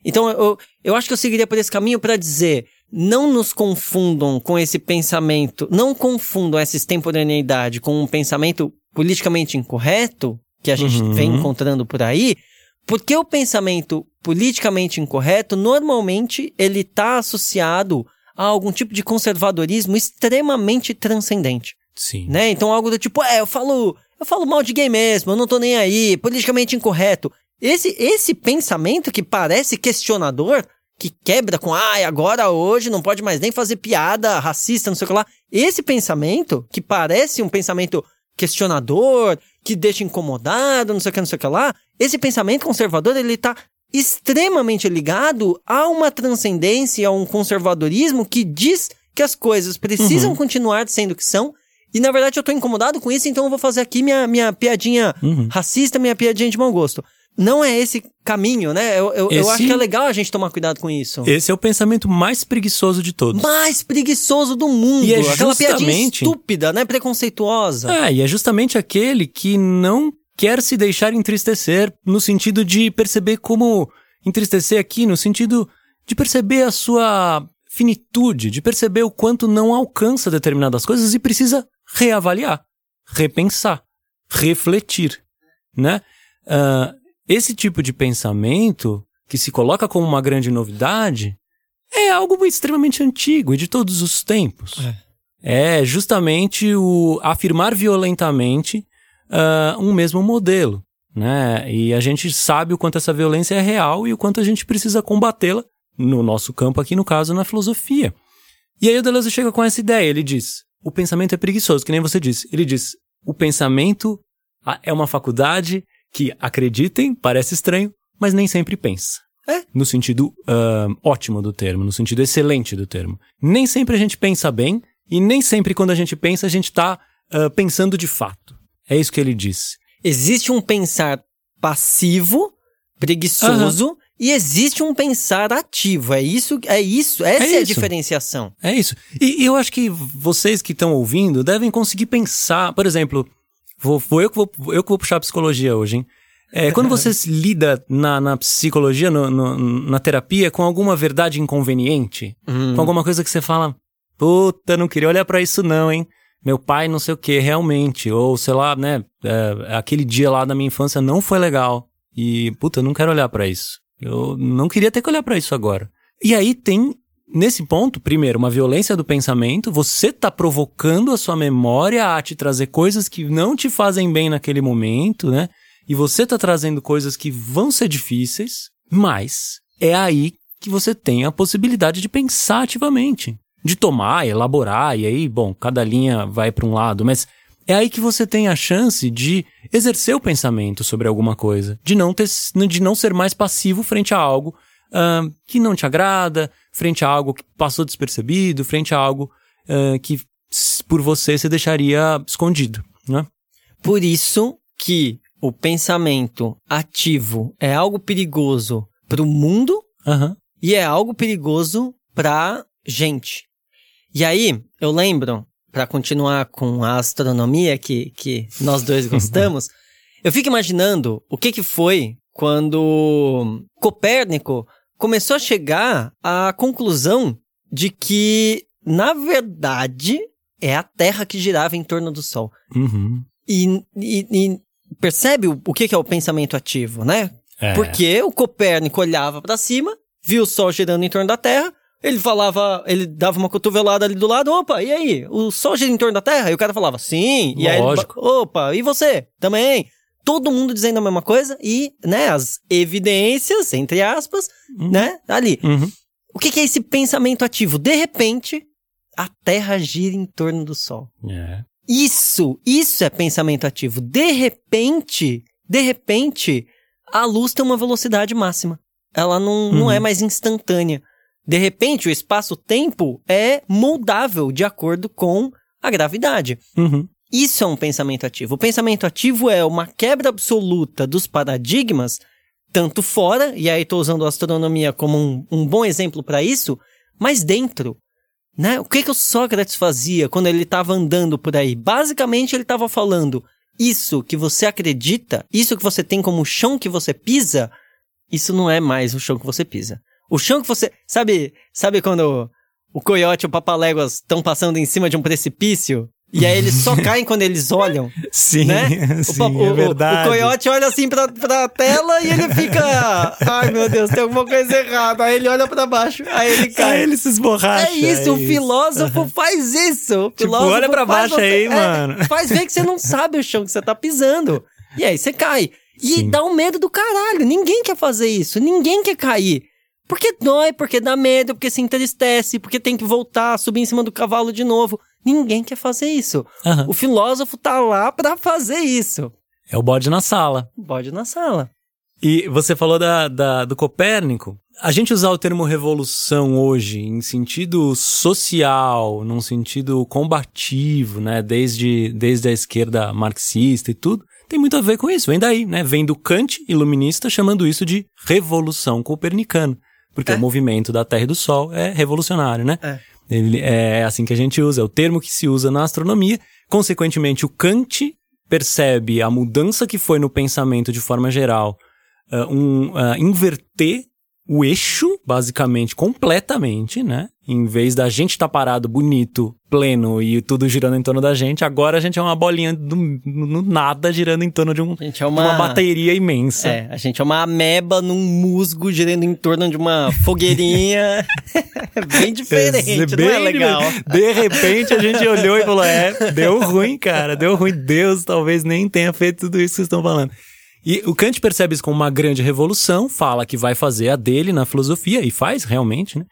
Então, eu, eu acho que eu seguiria por esse caminho para dizer: não nos confundam com esse pensamento, não confundam essa extemporaneidade com um pensamento politicamente incorreto, que a gente uhum. vem encontrando por aí, Porque o pensamento politicamente incorreto, normalmente, ele está associado a algum tipo de conservadorismo extremamente transcendente. Sim. Né? Então algo do tipo, é, eu falo, eu falo mal de gay mesmo, eu não tô nem aí, politicamente incorreto. Esse, esse pensamento que parece questionador, que quebra com, ai, ah, agora hoje não pode mais nem fazer piada racista, não sei o que lá. Esse pensamento, que parece um pensamento questionador, que deixa incomodado, não sei o que, não sei o que lá, esse pensamento conservador, ele tá extremamente ligado a uma transcendência, a um conservadorismo que diz que as coisas precisam uhum. continuar sendo o que são. E na verdade eu tô incomodado com isso, então eu vou fazer aqui minha, minha piadinha uhum. racista, minha piadinha de mau gosto não é esse caminho, né? Eu, eu, esse... eu, acho que é legal a gente tomar cuidado com isso. Esse é o pensamento mais preguiçoso de todos. Mais preguiçoso do mundo. E é Aquela justamente... piadinha estúpida, né? Preconceituosa. É, e é justamente aquele que não quer se deixar entristecer no sentido de perceber como entristecer aqui, no sentido de perceber a sua finitude, de perceber o quanto não alcança determinadas coisas e precisa reavaliar, repensar, refletir, né? Uh, esse tipo de pensamento, que se coloca como uma grande novidade, é algo extremamente antigo e de todos os tempos. É, é justamente o afirmar violentamente uh, um mesmo modelo. Né? E a gente sabe o quanto essa violência é real e o quanto a gente precisa combatê-la, no nosso campo aqui, no caso, na filosofia. E aí o Deleuze chega com essa ideia, ele diz, o pensamento é preguiçoso, que nem você disse. Ele diz, o pensamento ah, é uma faculdade que, acreditem, parece estranho, mas nem sempre pensa. É. No sentido uh, ótimo do termo, no sentido excelente do termo. Nem sempre a gente pensa bem, e nem sempre quando a gente pensa, a gente está uh, pensando de fato. É isso que ele diz. Existe um pensar passivo, preguiçoso, uhum. e existe um pensar ativo. É isso, é isso, essa é, é a diferenciação. É isso. E, e eu acho que vocês que estão ouvindo devem conseguir pensar, por exemplo, Vou, vou eu, que vou, eu que vou puxar a psicologia hoje, hein? É, quando você lida na, na psicologia, no, no, na terapia, com alguma verdade inconveniente, uhum. com alguma coisa que você fala, puta, não queria olhar para isso não, hein? Meu pai não sei o que, realmente. Ou, sei lá, né, é, aquele dia lá da minha infância não foi legal. E, puta, eu não quero olhar para isso. Eu não queria ter que olhar para isso agora. E aí tem nesse ponto, primeiro, uma violência do pensamento, você está provocando a sua memória a te trazer coisas que não te fazem bem naquele momento, né? E você está trazendo coisas que vão ser difíceis, mas é aí que você tem a possibilidade de pensar ativamente, de tomar, elaborar, e aí, bom, cada linha vai para um lado, mas é aí que você tem a chance de exercer o pensamento sobre alguma coisa, de não ter, de não ser mais passivo frente a algo uh, que não te agrada, frente a algo que passou despercebido, frente a algo uh, que por você se deixaria escondido, né? Por isso que o pensamento ativo é algo perigoso para o mundo uhum. e é algo perigoso para gente. E aí, eu lembro, para continuar com a astronomia que, que nós dois gostamos, eu fico imaginando o que, que foi quando Copérnico começou a chegar à conclusão de que, na verdade, é a Terra que girava em torno do Sol. Uhum. E, e, e, percebe o, o que, é o pensamento ativo, né? É. Porque o Copérnico olhava para cima, viu o Sol girando em torno da Terra, ele falava, ele dava uma cotovelada ali do lado, opa, e aí? O Sol gira em torno da Terra? E o cara falava, sim. E Lógico. aí ele, opa, e você? Também todo mundo dizendo a mesma coisa e, né, as evidências, entre aspas, uhum. né, ali. Uhum. O que, que, é esse pensamento ativo? De repente, a Terra gira em torno do Sol. É. Isso, isso é pensamento ativo. De repente, de repente, a luz tem uma velocidade máxima. Ela não, uhum. não é mais instantânea. De repente, o espaço-tempo é moldável de acordo com a gravidade. Uhum. Isso é um pensamento ativo. O pensamento ativo é uma quebra absoluta dos paradigmas, tanto fora, e aí estou usando a astronomia como um, um bom exemplo para isso, mas dentro. Né? O que, que o Sócrates fazia quando ele estava andando por aí? Basicamente, ele estava falando: isso que você acredita, isso que você tem como chão que você pisa, isso não é mais o chão que você pisa. O chão que você. Sabe, sabe quando o coiote e o papaléguas estão passando em cima de um precipício E aí eles só caem quando eles olham. Sim, né? sim, o, o, é verdade. O, coiote olha assim pra, pra tela e ele fica. Ai meu Deus, tem alguma coisa errada. Aí ele olha pra baixo, aí ele cai. Aí ele se esborracha. É isso, é o filósofo faz isso. O Tipo, filósofo olha pra baixo você- aí, é, mano. Faz ver que você não sabe o chão que você tá pisando. E aí você cai. E Sim. dá um medo do caralho. Ninguém quer fazer isso. Ninguém quer cair. Porque dói, porque dá medo, porque se entristece, porque tem que voltar, subir em cima do cavalo de novo. Ninguém quer fazer isso. Aham. O filósofo tá lá pra fazer isso. É o bode na sala. Bode na sala. E você falou da, da- do Copérnico. A gente usar o termo revolução hoje em sentido social, num sentido combativo, né? Desde, desde a esquerda marxista e tudo, tem muito a ver com isso. Vem daí, né? Vem do Kant, iluminista, chamando isso de revolução copernicana. Porque É. o movimento da Terra e do Sol é revolucionário, né? É. Ele, é assim que a gente usa, é o termo que se usa na astronomia. Consequentemente, o Kant percebe a mudança que foi no pensamento de forma geral, ah, um, ah, inverter o eixo, basicamente, completamente, né? Em vez da gente estar parado bonito, pleno e tudo girando em torno da gente, agora a gente é uma bolinha do, no nada girando em torno de, um, é de uma uma. bateria imensa. É, a gente é uma ameba num musgo girando em torno de uma fogueirinha. Bem diferente, não é Bem legal? diferente. De repente a gente olhou e falou: é, deu ruim, cara, deu ruim. Deus talvez nem tenha feito tudo isso que vocês estão falando. E o Kant percebe isso como uma grande revolução, fala que vai fazer a dele na filosofia, e faz realmente, né?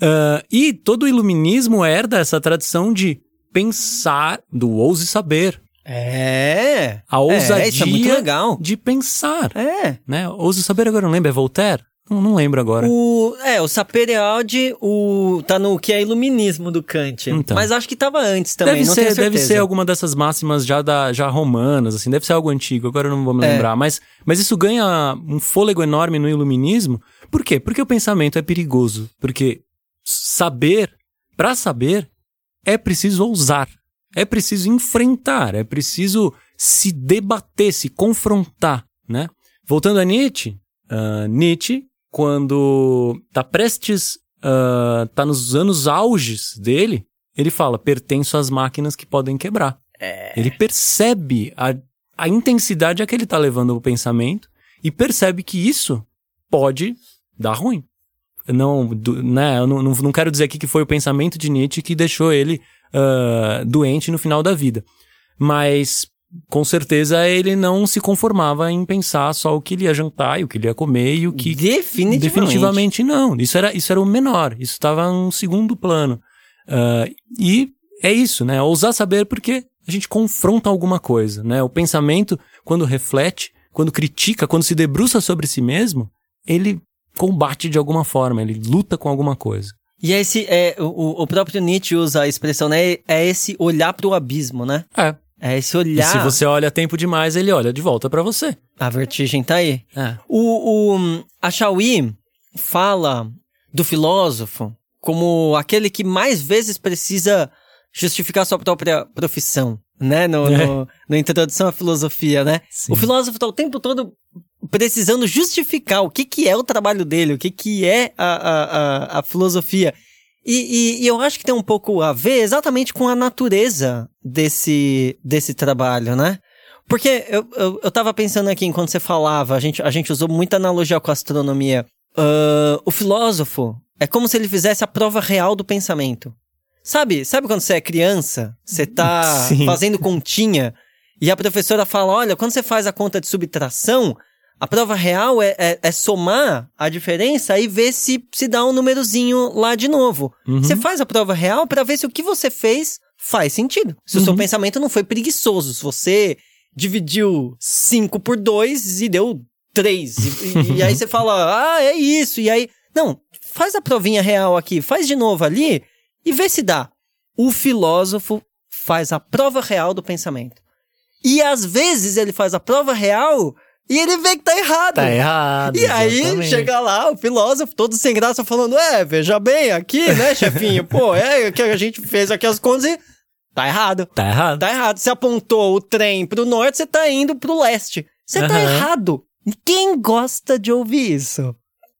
Ah, e todo o iluminismo herda essa tradição de pensar, do ouse saber, É. a ousadia É, é muito legal. de pensar, É. né? Ouse saber agora, não lembro, é Voltaire? Não, não lembro agora. O, é, o Saperialdi, o tá no que é iluminismo do Kant. Então. Mas acho que tava antes também, Deve não ser, deve ser alguma dessas máximas já, da, já romanas, assim, deve ser algo antigo, agora eu não vou me É. lembrar. Mas, mas isso ganha um fôlego enorme no iluminismo. Por quê? Porque o pensamento é perigoso. Porque saber, para saber, é preciso ousar. É preciso enfrentar, é preciso se debater, se confrontar, né? Voltando a Nietzsche, ah, Nietzsche, quando tá prestes, ah, tá nos anos auges dele, ele fala, pertenço às máquinas que podem quebrar. Ele percebe a, a intensidade a que ele tá levando o pensamento e percebe que isso pode dar ruim. Não, do- né, eu não, não, quero dizer aqui que foi o pensamento de Nietzsche que deixou ele ah, doente no final da vida. Mas, com certeza, ele não se conformava em pensar só o que ele ia jantar e o que ele ia comer e o que Definitivamente. Definitivamente não. Isso era, isso era o menor. Isso estava em um segundo plano. Ah, e é isso, né? Ousar saber porque a gente confronta alguma coisa, né? O pensamento, quando reflete, quando critica, quando se debruça sobre si mesmo, ele combate de alguma forma, ele luta com alguma coisa. E é esse, é, o, o próprio Nietzsche usa a expressão, né? É esse olhar pro abismo, né? É. É esse E olhar. se você olha tempo demais, ele olha de volta pra você. A vertigem tá aí. É. O, o a Chauí fala do filósofo como aquele que mais vezes precisa justificar sua própria profissão, né? No, É. no- na introdução à filosofia, né? Sim. O filósofo tá o tempo todo precisando justificar o que, que é o trabalho dele, o que, que é a, a, a, a filosofia. E, e- e eu acho que tem um pouco a ver exatamente com a natureza desse, desse trabalho, né? Porque eu, eu, eu tava pensando aqui enquanto você falava, a gente, a gente usou muita analogia com a astronomia. Ah, o filósofo é como se ele fizesse a prova real do pensamento. Sabe, sabe quando você é criança, você tá Sim. fazendo continha e a professora fala: olha, quando você faz a conta de subtração, a prova real é, é, é somar a diferença e ver se se dá um númerozinho lá de novo. Uhum. Você faz a prova real para ver se o que você fez faz sentido. Se o seu Uhum. pensamento não foi preguiçoso, se você dividiu 5 por 2 e deu 3. E, e- e aí você fala, ah, é isso. E aí, não, faz a provinha real aqui, faz de novo ali e vê se dá. O filósofo faz a prova real do pensamento. E às vezes ele faz a prova real e ele vê que tá errado. Tá errado. E aí exatamente. chega lá o filósofo todo sem graça falando, é, veja bem aqui, né, chefinho? Pô, é que a gente fez aqui as contas e tá errado. Tá errado. Tá errado. Você apontou o trem pro norte, você tá indo pro leste. Você tá Aham. errado. Quem gosta de ouvir isso?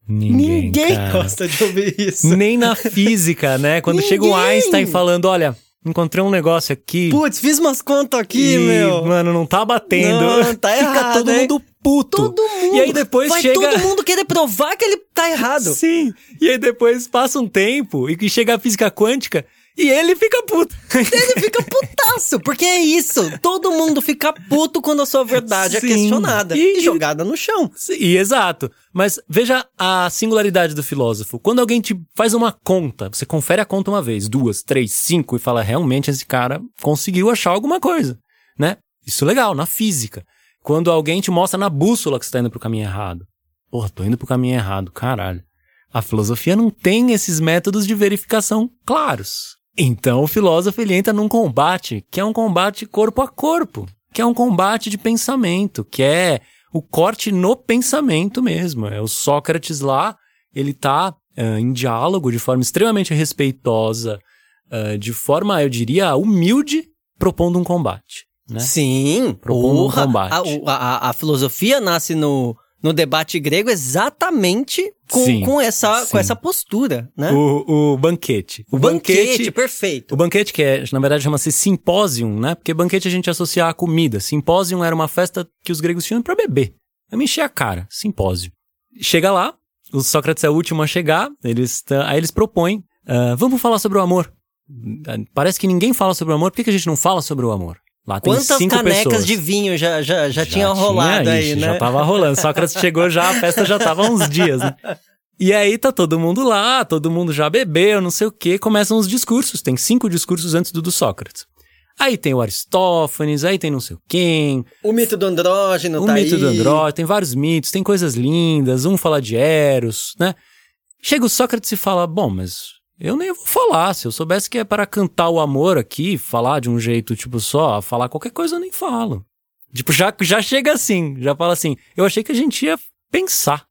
Ninguém, cara. gosta de ouvir isso. Nem na física, né? Quando chega o Ninguém. Einstein falando, olha, encontrei um negócio aqui. Putz, fiz umas contas aqui, e, meu. Mano, não tá batendo. Não, tá Fica errado, todo hein? mundo puto. Todo mundo. E aí depois Vai chega. todo mundo querer provar que ele tá errado. Sim. E aí depois passa um tempo e que chega a física quântica e ele fica puto. Ele fica putaço, porque é isso. Todo mundo fica puto quando a sua verdade Sim. é questionada E- e jogada no chão. E exato. Mas veja a singularidade do filósofo. Quando alguém te faz uma conta, você confere a conta uma vez, duas, três, cinco e fala, realmente esse cara conseguiu achar alguma coisa, né? Isso é legal, na física. Quando alguém te mostra na bússola que você tá indo pro caminho errado. Porra, tô indo pro caminho errado, caralho. A filosofia não tem esses métodos de verificação claros. Então o filósofo ele entra num combate que é um combate corpo a corpo, que é um combate de pensamento, que é o corte no pensamento mesmo. É o Sócrates lá, ele tá ah, em diálogo de forma extremamente respeitosa, ah, de forma, eu diria, humilde, propondo um combate. Né? Sim, Propondo um porra, combate. A, o- a- a filosofia nasce no, no debate grego exatamente com, Sim, com, essa, sim. com essa postura, né? O, o banquete. O banquete, perfeito. O banquete, que é, na verdade chama-se simpósium, né? Porque banquete a gente associa à comida. Simpósium era uma festa que os gregos tinham pra beber. Eu me encher a cara. Simpósio. Chega lá, o Sócrates é o último a chegar, eles aí eles propõem, ah, vamos falar sobre o amor. Ah, Parece que ninguém fala sobre o amor, por que, que a gente não fala sobre o amor? Lá tem Quantas cinco canecas pessoas. de vinho já, já, já, tinha rolado aí, ixi, né? Já tava rolando. Sócrates chegou já, a festa já tava há uns dias, né? E aí tá todo mundo lá, todo mundo já bebeu, não sei o quê, começam os discursos. Tem cinco discursos antes do do Sócrates. Aí tem o Aristófanes, aí tem não sei o quem, O mito do andrógeno o tá mito aí. do Andrógeno, tem vários mitos, tem coisas lindas, um fala de Eros, né? Chega o Sócrates e fala, bom, mas eu nem vou falar, se eu soubesse que é para cantar o amor aqui, falar de um jeito tipo só, falar qualquer coisa eu nem falo. Tipo, já, já chega assim, já fala assim, eu achei que a gente ia pensar.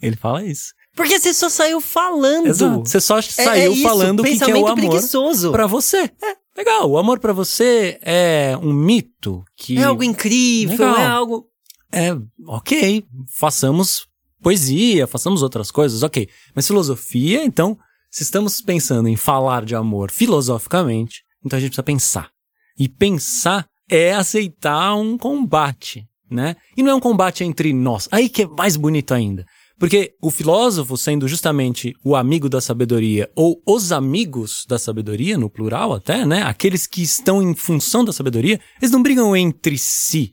Ele fala isso. Porque você só saiu falando. Exato. Você só É- saiu é falando o que, que é o amor preguiçoso. pra você. É, legal. O amor pra você é um mito que É algo incrível, Legal. é algo... é, ok, façamos poesia, façamos outras coisas, ok. Mas filosofia, então, se estamos pensando em falar de amor filosoficamente, então a gente precisa pensar. E pensar é aceitar um combate, né? E não é um combate entre nós. Aí que é mais bonito ainda. Porque o filósofo, sendo justamente o amigo da sabedoria, ou os amigos da sabedoria, no plural até, né? Aqueles que estão em função da sabedoria, eles não brigam entre si.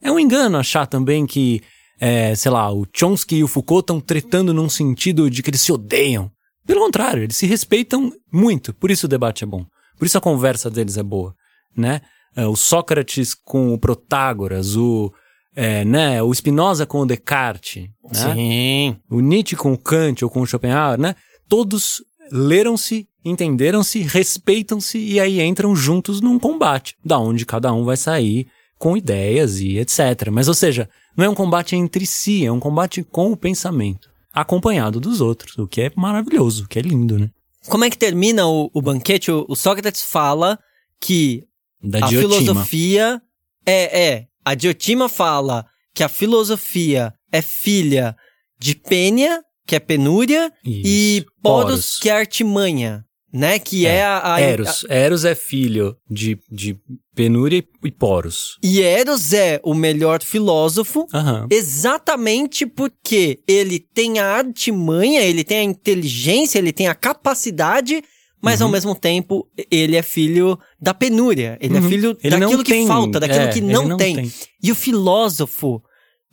É um engano achar também que, é, sei lá, o Chomsky e o Foucault estão tretando num sentido de que eles se odeiam. Pelo contrário, eles se respeitam muito. Por isso o debate é bom. Por isso a conversa deles é boa, né? É, o Sócrates com o Protágoras, o, é, né, o Spinoza com o Descartes, né? Sim. o Nietzsche com o Kant ou com o Schopenhauer, né? Todos leram-se, entenderam-se, respeitam-se e aí entram juntos num combate, da onde cada um vai sair com ideias e etc. Mas, ou seja, não é um combate entre si, é um combate com o pensamento, acompanhado dos outros, o que é maravilhoso, o que é lindo, né? Como é que termina o, o banquete? O, o Sócrates fala que Da a Diotima. filosofia é, é. A Diotima fala que a filosofia é filha de Pênia, que é penúria, e Isso. Poros, que é artimanha, né? Que é, a, a- Eros. Eros é filho de, de Penúria e Poros. E Eros é o melhor filósofo Aham. exatamente porque ele tem a artimanha, ele tem a inteligência, ele tem a capacidade, mas Uhum. ao mesmo tempo ele é filho da penúria. Ele é Uhum. filho Ele daquilo que tem, falta, daquilo é, que não, não tem. tem. E o filósofo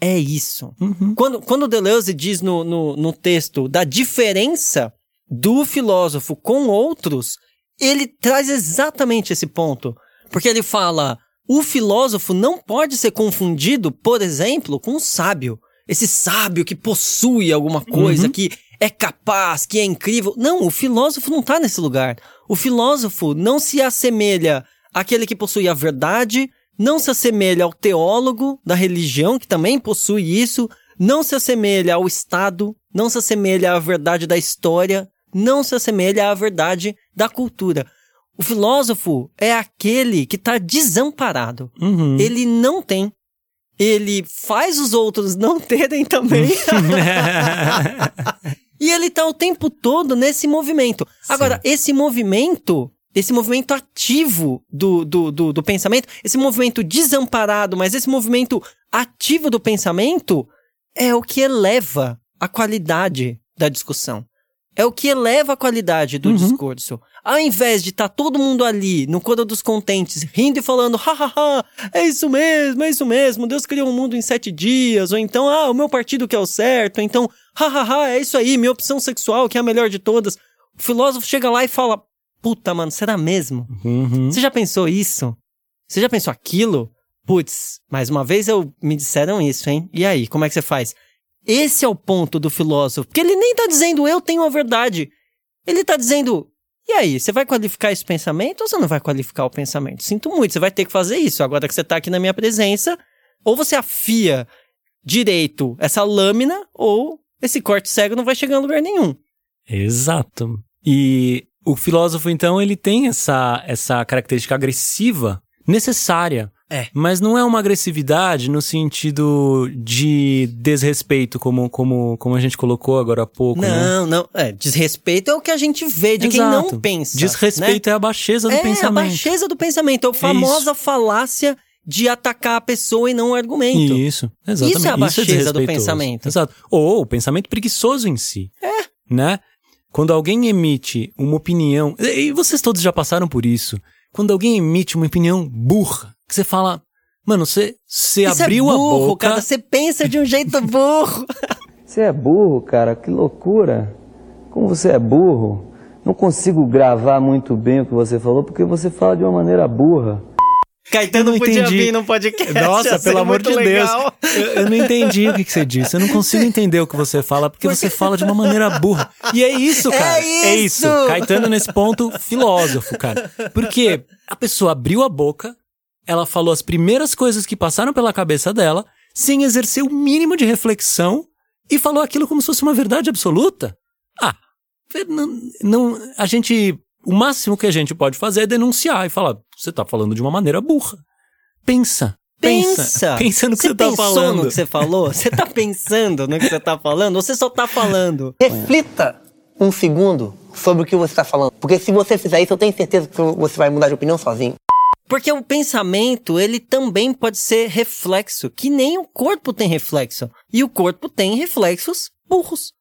é isso. Uhum. Quando, quando Deleuze diz no, no, no texto da diferença do filósofo com outros, ele traz exatamente esse ponto. Porque ele fala: o filósofo não pode ser confundido, por exemplo, com um sábio. Esse sábio que possui alguma coisa, Uhum. que é capaz, que é incrível. Não, o filósofo não está nesse lugar. O filósofo não se assemelha àquele que possui a verdade, não se assemelha ao teólogo da religião, que também possui isso, não se assemelha ao Estado, não se assemelha à verdade da história, não se assemelha à verdade da cultura. O filósofo é aquele que está desamparado. Uhum. Ele não tem. Ele faz os outros não terem também. e ele tá o tempo todo nesse movimento. Agora, esse movimento esse movimento ativo do, do, do, do, pensamento, esse movimento desamparado, mas esse movimento ativo do pensamento é o que eleva a qualidade da discussão. É o que eleva a qualidade do uhum. discurso. Ao invés de estar tá todo mundo ali, no coro dos contentes, rindo e falando, hahaha, é isso mesmo, é isso mesmo, Deus criou um mundo em sete dias, ou então, ah, o meu partido que é o certo, então, hahaha, é isso aí, minha opção sexual que é a melhor de todas. O filósofo chega lá e fala, puta, mano, será mesmo? Uhum. Você já pensou isso? Você já pensou aquilo? Putz, mais uma vez eu me disseram isso, hein? E aí, como é que você faz? Esse é o ponto do filósofo. Porque ele nem tá dizendo eu tenho a verdade. Ele tá dizendo, e aí, você vai qualificar esse pensamento ou você não vai qualificar o pensamento? Sinto muito, você vai ter que fazer isso agora que você tá aqui na minha presença. Ou você afia direito essa lâmina, ou esse corte cego não vai chegar a lugar nenhum. Exato. E o filósofo, então, ele tem essa, essa característica agressiva necessária é. Mas não é uma agressividade no sentido de desrespeito, como, como, como a gente colocou agora há pouco. Né? Não, né? não. É, desrespeito é o que a gente vê de Exato. quem não pensa. Desrespeito né? é a baixeza do é, pensamento. É, a baixeza do pensamento. É a famosa Isso. falácia de atacar a pessoa e não o argumento. Isso, exatamente. Isso é a baixeza é do pensamento. Exato. Ou o pensamento preguiçoso em si. É. Né? Quando alguém emite uma opinião, e vocês todos já passaram por isso, quando alguém emite uma opinião burra, que você fala, mano, você, você abriu é burro, a boca. Cara, você pensa de um jeito burro. Você é burro, cara, que loucura. Como você é burro. Não consigo gravar muito bem o que você falou, porque você fala de uma maneira burra. Caetano não podia entendi. vir no podcast. Nossa, pelo amor de legal. Deus. Eu, eu, não entendi o que, que, você disse. Eu não consigo entender o que você fala, porque você fala de uma maneira burra. E é isso, é cara. É isso. É isso. Caetano, nesse ponto, filósofo, cara. Porque a pessoa abriu a boca, ela falou as primeiras coisas que passaram pela cabeça dela, sem exercer o mínimo de reflexão, e falou aquilo como se fosse uma verdade absoluta. Ah, não, não, a gente. O máximo que a gente pode fazer é denunciar e falar: você tá falando de uma maneira burra. Pensa. Pensa. Pensa no que você, você tá falando. no que você falou? Você tá pensando no que você tá falando? Ou você só tá falando? Reflita um segundo sobre o que você está falando. Porque se você fizer isso, eu tenho certeza que você vai mudar de opinião sozinho. Porque o pensamento, ele também pode ser reflexo, que nem o corpo tem reflexo. E o corpo tem reflexos burros.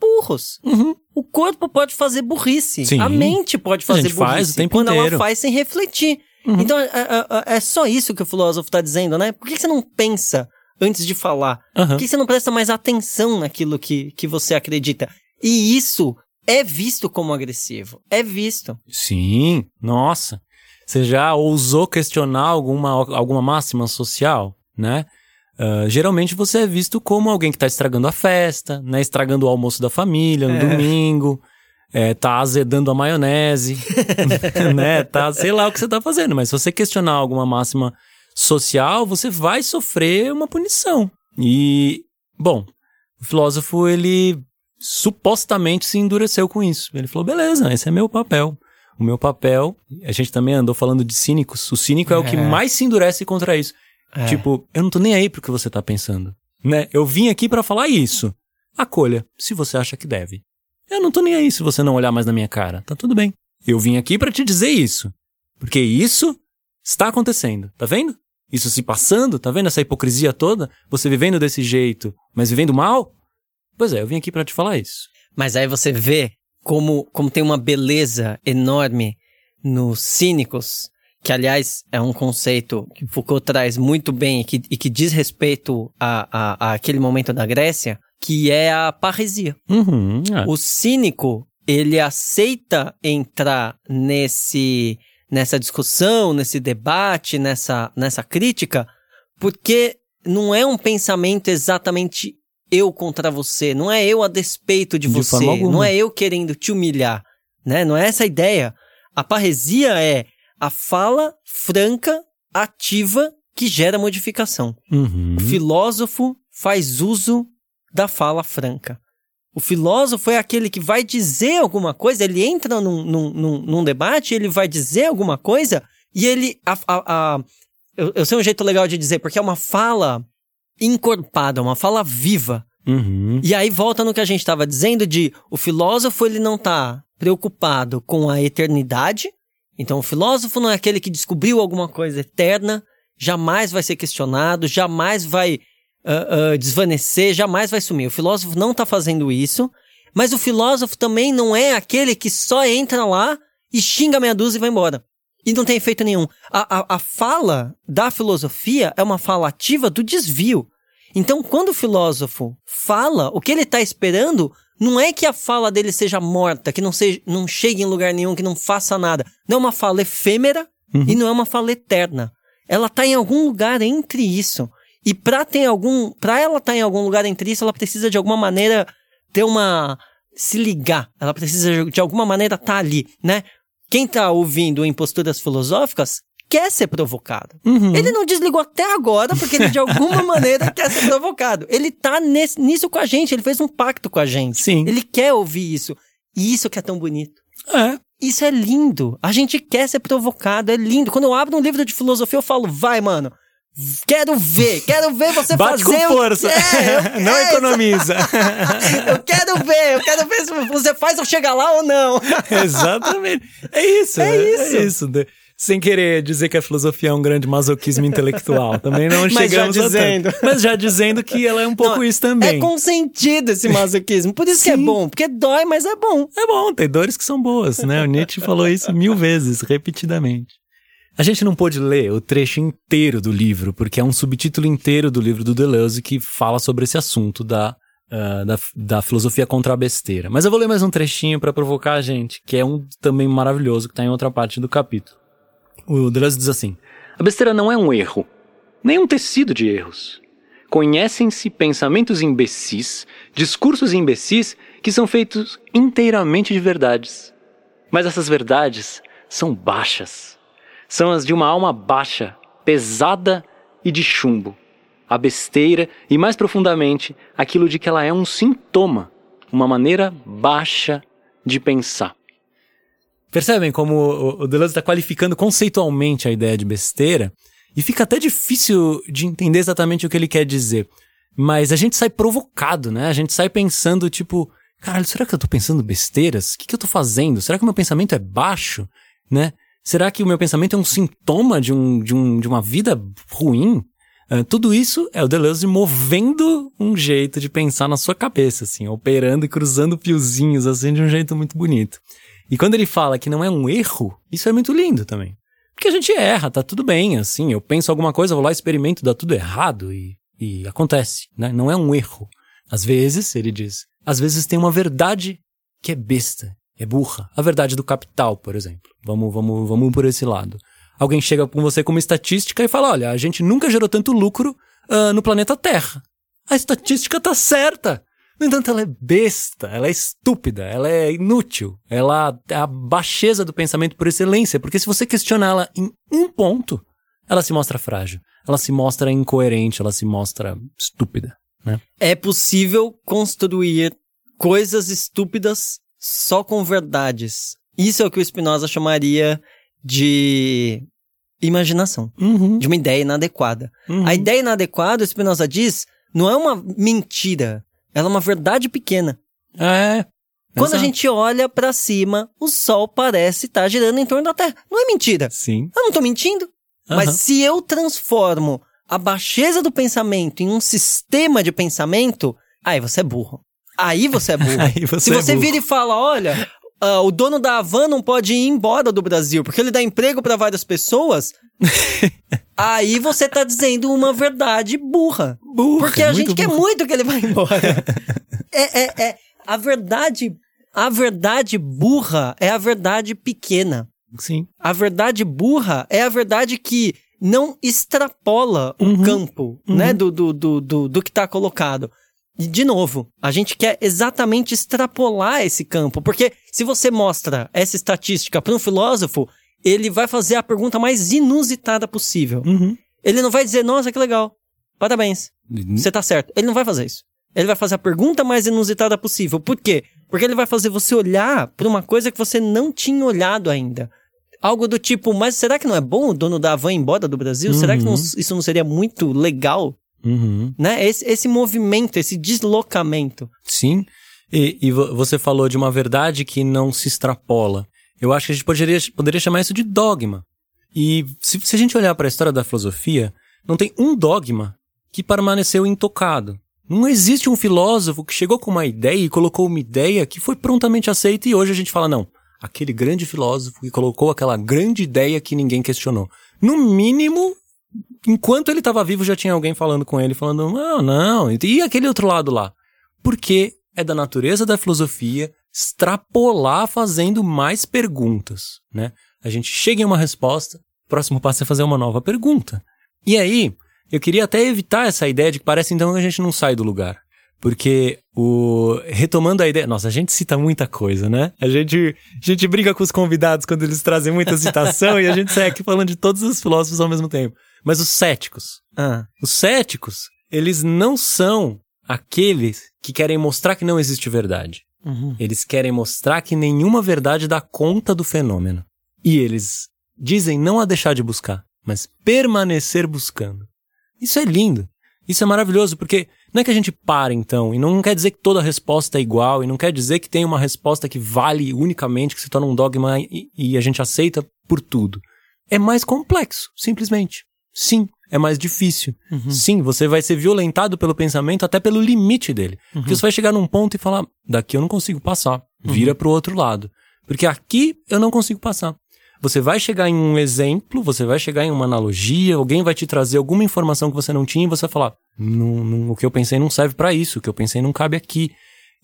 Burros. Uhum. O corpo pode fazer burrice. Sim. A mente pode fazer burrice. Faz o tempo quando inteiro. ela faz sem refletir. Uhum. Então, é, é, é, é, só isso que o filósofo está dizendo, né? Por que você não pensa antes de falar? Uhum. Por que você não presta mais atenção naquilo que, que você acredita? E isso é visto como agressivo. É visto. Sim, nossa. Você já ousou questionar alguma, alguma máxima social, né? Uh, geralmente você é visto como alguém que está estragando a festa, né? Estragando o almoço da família no é. domingo, é, tá azedando a maionese, né? Tá, sei lá o que você tá fazendo, mas se você questionar alguma máxima social, você vai sofrer uma punição. E, bom, o filósofo, ele supostamente se endureceu com isso. Ele falou, beleza, esse é meu papel. O meu papel, a gente também andou falando de cínicos. O cínico é, é o que é. mais se endurece contra isso. É. Tipo, eu não tô nem aí pro que você tá pensando. Né? Eu vim aqui para falar isso. Acolha, se você acha que deve. Eu não tô nem aí se você não olhar mais na minha cara. Tá tudo bem. Eu vim aqui para te dizer isso. Porque isso está acontecendo. Tá vendo? Isso se passando, tá vendo essa hipocrisia toda? Você vivendo desse jeito, mas vivendo mal? Pois é, eu vim aqui para te falar isso. Mas aí você vê como, como tem uma beleza enorme nos cínicos, que aliás é um conceito que Foucault traz muito bem e que, e que diz respeito a, a, a, aquele momento da Grécia, que é a parresia. Uhum, é. O cínico, ele aceita entrar nesse, nessa discussão, nesse debate, nessa, nessa crítica, porque não é um pensamento exatamente eu contra você, não é eu a despeito de, de você, não é eu querendo te humilhar, né? Não é essa a ideia. A parresia é a fala franca, ativa, que gera modificação. Uhum. O filósofo faz uso da fala franca. O filósofo é aquele que vai dizer alguma coisa, ele entra num, num, num, num debate, ele vai dizer alguma coisa, e ele. A, a, a, eu, eu sei um jeito legal de dizer, porque é uma fala encorpada, uma fala viva. Uhum. E aí volta no que a gente estava dizendo de o filósofo ele não está preocupado com a eternidade, Então, o filósofo não é aquele que descobriu alguma coisa eterna, jamais vai ser questionado, jamais vai uh, uh, desvanecer, jamais vai sumir. O filósofo não está fazendo isso, mas o filósofo também não é aquele que só entra lá e xinga meia dúzia e vai embora. E não tem efeito nenhum. A, a, a fala da filosofia é uma fala ativa do desvio. Então, quando o filósofo fala, o que ele está esperando não é que a fala dele seja morta, que não, seja, não chegue em lugar nenhum, que não faça nada. Não é uma fala efêmera uhum. e não é uma fala eterna. Ela está em algum lugar entre isso. E para ter algum, para ela estar tá em algum lugar entre isso, ela precisa de alguma maneira ter uma se ligar. Ela precisa de alguma maneira estar tá ali, né? Quem tá ouvindo em posturas filosóficas quer ser provocado. Uhum. Ele não desligou até agora porque ele de alguma maneira quer ser provocado. Ele tá nesse, nisso com a gente, ele fez um pacto com a gente. Sim. Ele quer ouvir isso. E isso que é tão bonito. É. Isso é lindo. A gente quer ser provocado, é lindo. Quando eu abro um livro de filosofia, eu falo, vai, mano. Quero ver, quero ver você Bate fazer. com força. É, não economiza. eu quero ver, eu quero ver se você faz eu chegar lá ou não. Exatamente. É isso. É, isso. É isso sem querer dizer que a filosofia é um grande masoquismo intelectual. Também não Mas chegamos já dizendo. Mas já dizendo que ela é um pouco não, isso também. É consentido esse masoquismo. Por isso Sim. que é bom. Porque dói, mas é bom. É bom, tem dores que são boas, né? O Nietzsche falou isso mil vezes, repetidamente. A gente não pôde ler o trecho inteiro do livro, porque é um subtítulo inteiro do livro do Deleuze que fala sobre esse assunto da, uh, da, da, filosofia contra a besteira. Mas eu vou ler mais um trechinho para provocar a gente, que é um também maravilhoso, que está em outra parte do capítulo. O Deleuze diz assim: A besteira não é um erro, nem um tecido de erros. Conhecem-se pensamentos imbecis, discursos imbecis que são feitos inteiramente de verdades. Mas essas verdades são baixas. São as de uma alma baixa, pesada e de chumbo. A besteira e, mais profundamente, aquilo de que ela é um sintoma, uma maneira baixa de pensar. Percebem como o Deleuze está qualificando conceitualmente a ideia de besteira? E fica até difícil de entender exatamente o que ele quer dizer. Mas a gente sai provocado, né? A gente sai pensando, tipo, caralho, será que eu tô pensando besteiras? O que, que eu tô fazendo? Será que meu pensamento é baixo? Né? Será que o meu pensamento é um sintoma de, um, de, um, de uma vida ruim? Uh, tudo isso é o Deleuze movendo um jeito de pensar na sua cabeça, assim, operando e cruzando fiozinhos, assim, de um jeito muito bonito. E quando ele fala que não é um erro, isso é muito lindo também. Porque a gente erra, tá tudo bem, assim, eu penso alguma coisa, vou lá, experimento, dá tudo errado e, e acontece, né? Não é um erro. Às vezes, ele diz, às vezes tem uma verdade que é besta, é burra. A verdade do capital, por exemplo. Vamos, vamos, vamos por esse lado. Alguém chega com você com uma estatística e fala, olha, a gente nunca gerou tanto lucro uh, no planeta Terra. A estatística tá certa. No entanto, ela é besta, ela é estúpida, ela é inútil, ela é a baixeza do pensamento por excelência, porque se você questiona ela em um ponto, ela se mostra frágil, ela se mostra incoerente, ela se mostra estúpida, né? É possível construir coisas estúpidas só com verdades. Isso é o que o Spinoza chamaria de imaginação, uhum. de uma ideia inadequada. Uhum. A ideia inadequada, o Spinoza diz, não é uma mentira, ela é uma verdade pequena. É. Quando Exato. a gente olha para cima, o Sol parece estar tá girando em torno da Terra. Não é mentira. Sim. Eu não tô mentindo. Uhum. Mas se eu transformo a baixeza do pensamento em um sistema de pensamento, aí você é burro. Aí você é burro. você se é você burro. vira e fala, olha, uh, o dono da Havan não pode ir embora do Brasil porque ele dá emprego para várias pessoas, Aí você tá dizendo uma verdade burra. Burra. Porque a gente quer muito que ele vá embora. é, é, é. A verdade. A verdade burra é a verdade pequena. Sim. A verdade burra é a verdade que não extrapola o Uhum. campo, Uhum. né, do, do, do, do, do que tá colocado. E, de novo, a gente quer exatamente extrapolar esse campo, porque se você mostra essa estatística para um filósofo, ele vai fazer a pergunta mais inusitada possível. Uhum. Ele não vai dizer, nossa, que legal, parabéns, Uhum. você tá certo. Ele não vai fazer isso. Ele vai fazer a pergunta mais inusitada possível. Por quê? Porque ele vai fazer você olhar para uma coisa que você não tinha olhado ainda. Algo do tipo, mas será que não é bom o dono da Havan ir embora do Brasil? Será que não- Uhum. isso não seria muito legal? Uhum. Né? Esse, esse movimento, esse deslocamento. Sim. E, e vo- você falou de uma verdade que não se extrapola. Eu acho que a gente poderia, poderia chamar isso de dogma. E se, se a gente olhar para a história da filosofia, não tem um dogma que permaneceu intocado. Não existe um filósofo que chegou com uma ideia e colocou uma ideia que foi prontamente aceita e hoje a gente fala, não, aquele grande filósofo que colocou aquela grande ideia que ninguém questionou. No mínimo, enquanto ele estava vivo, já tinha alguém falando com ele, falando, não, não, e aquele outro lado lá? Porque é da natureza da filosofia extrapolar fazendo mais perguntas, né? A gente chega em uma resposta, o próximo passo é fazer uma nova pergunta. E aí, eu queria até evitar essa ideia de que parece então que a gente não sai do lugar. Porque o. Retomando a ideia. Nossa, a gente cita muita coisa, né? A gente, a gente briga com os convidados quando eles trazem muita citação e a gente sai aqui falando de todos os filósofos ao mesmo tempo. Mas os céticos. Ah. Os céticos, eles não são aqueles que querem mostrar que não existe verdade. Uhum. Eles querem mostrar que nenhuma verdade dá conta do fenômeno. E eles dizem não a deixar de buscar, mas permanecer buscando. Isso é lindo. Isso é maravilhoso, porque não é que a gente para então, e não quer dizer que toda resposta é igual, e não quer dizer que tem uma resposta que vale unicamente, que se torna um dogma e, e a gente aceita por tudo. É mais complexo, simplesmente. Sim, é mais difícil. Sim, você vai ser violentado pelo pensamento até pelo limite dele. Porque você vai chegar num ponto e falar, daqui eu não consigo passar. Vira pro outro lado. Porque aqui eu não consigo passar. Você vai chegar em um exemplo, você vai chegar em uma analogia, alguém vai te trazer alguma informação que você não tinha e você vai falar, não, não, o que eu pensei não serve para isso, o que eu pensei não cabe aqui.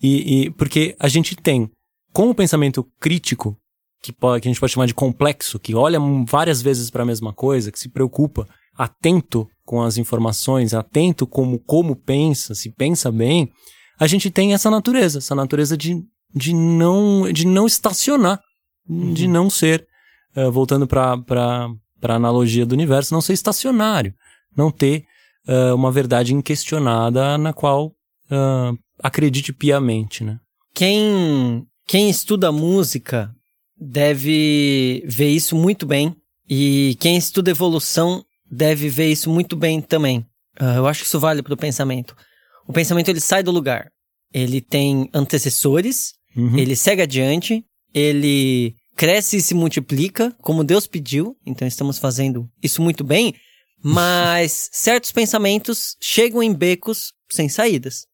E, e porque a gente tem, com o pensamento crítico, que, pode, que a gente pode chamar de complexo, que olha várias vezes para a mesma coisa, que se preocupa, atento com as informações, atento como como pensa, se pensa bem, a gente tem essa natureza, essa natureza de, de não de não estacionar, de não ser, eh, voltando para para a analogia do universo, não ser estacionário, não ter eh, uma verdade inquestionada na qual ah, acredite piamente, né? Quem, quem estuda música deve ver isso muito bem. E quem estuda evolução deve ver isso muito bem também. Ah, eu acho que isso vale para o pensamento. O pensamento ele sai do lugar. Ele tem antecessores, Uhum. ele segue adiante, ele cresce e se multiplica, como Deus pediu. Então estamos fazendo isso muito bem. Mas certos pensamentos chegam em becos sem saídas.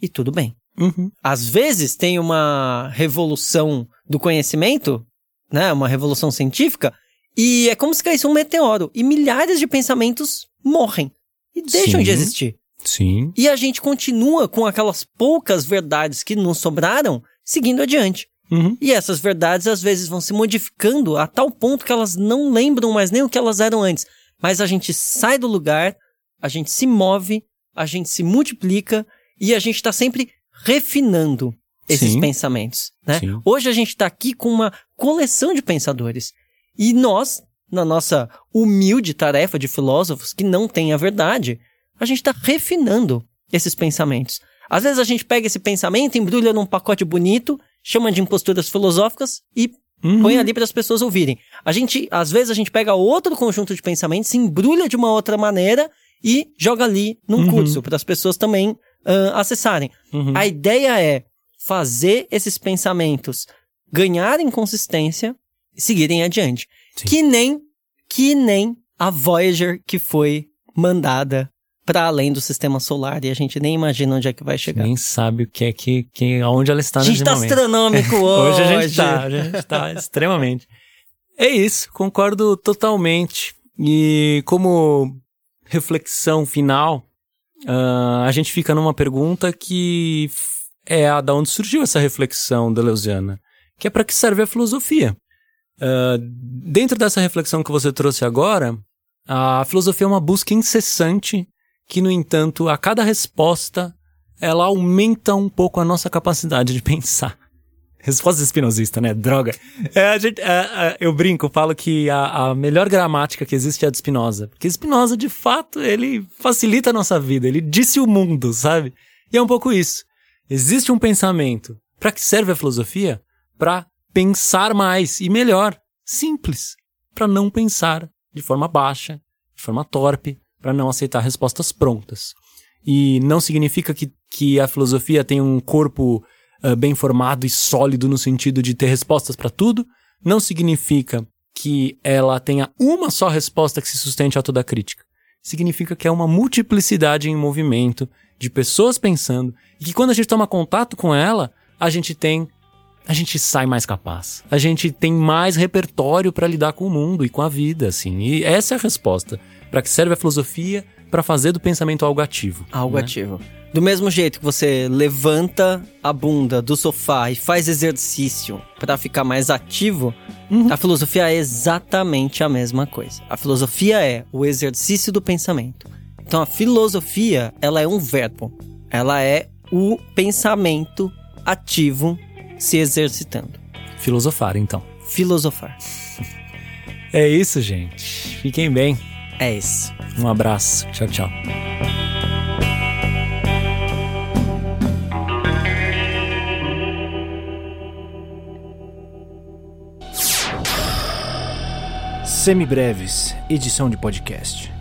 E tudo bem. Uhum. Às vezes tem uma revolução do conhecimento, né? Uma revolução científica, e é como se caísse um meteoro e milhares de pensamentos morrem e deixam Sim. de existir. Sim. E a gente continua com aquelas poucas verdades que nos sobraram, seguindo adiante. Uhum. E essas verdades às vezes vão se modificando a tal ponto que elas não lembram mais nem o que elas eram antes. Mas a gente sai do lugar, a gente se move, a gente se multiplica e a gente está sempre refinando esses Sim. pensamentos. Né? Sim. Hoje a gente está aqui com uma coleção de pensadores. E nós, na nossa humilde tarefa de filósofos que não tem a verdade, a gente está refinando esses pensamentos. Às vezes a gente pega esse pensamento, embrulha num pacote bonito, chama de imposturas filosóficas e Uhum. põe ali para as pessoas ouvirem. A gente, às vezes a gente pega outro conjunto de pensamentos, se embrulha de uma outra maneira e joga ali num Uhum. curso para as pessoas também ah, acessarem. Uhum. A ideia é fazer esses pensamentos ganharem consistência seguirem adiante. Sim. Que nem que nem a Voyager que foi mandada para além do sistema solar e a gente nem imagina onde é que vai chegar. Nem sabe o que é que, que aonde ela está a gente nesse tá momento. astronômico hoje. Hoje a gente tá, a gente tá extremamente. É isso, concordo totalmente. E como reflexão final, ah, a gente fica numa pergunta que é a da onde surgiu essa reflexão da Leusiana, que é para que serve a filosofia. Ah, dentro dessa reflexão que você trouxe agora, a filosofia é uma busca incessante que, no entanto, a cada resposta ela aumenta um pouco a nossa capacidade de pensar. Resposta espinosista, né? Droga. É, gente- é, é, eu brinco, falo que a, a melhor gramática que existe é a de Spinoza. Porque Spinoza, de fato, ele facilita a nossa vida. Ele disse o mundo, sabe? E é um pouco isso. Existe um pensamento. Para que serve a filosofia? Para pensar mais e melhor. Simples. Para não pensar de forma baixa, de forma torpe, para não aceitar respostas prontas. E não significa que, que a filosofia tem um corpo ah, bem formado e sólido no sentido de ter respostas para tudo, não significa que ela tenha uma só resposta que se sustente a toda crítica. Significa que é uma multiplicidade em movimento de pessoas pensando e que quando a gente toma contato com ela, a gente tem a gente sai mais capaz. A gente tem mais repertório para lidar com o mundo e com a vida, assim. E essa é a resposta. Para que serve a filosofia? Para fazer do pensamento algo ativo. Algo né? ativo. Do mesmo jeito que você levanta a bunda do sofá e faz exercício para ficar mais ativo, Uhum. a filosofia é exatamente a mesma coisa. A filosofia é o exercício do pensamento. Então a filosofia, ela é um verbo. Ela é o pensamento ativo se exercitando. Filosofar, então. Filosofar. É isso, gente. Fiquem bem. É isso. Um abraço. Tchau, tchau. Semibreves, edição de podcast.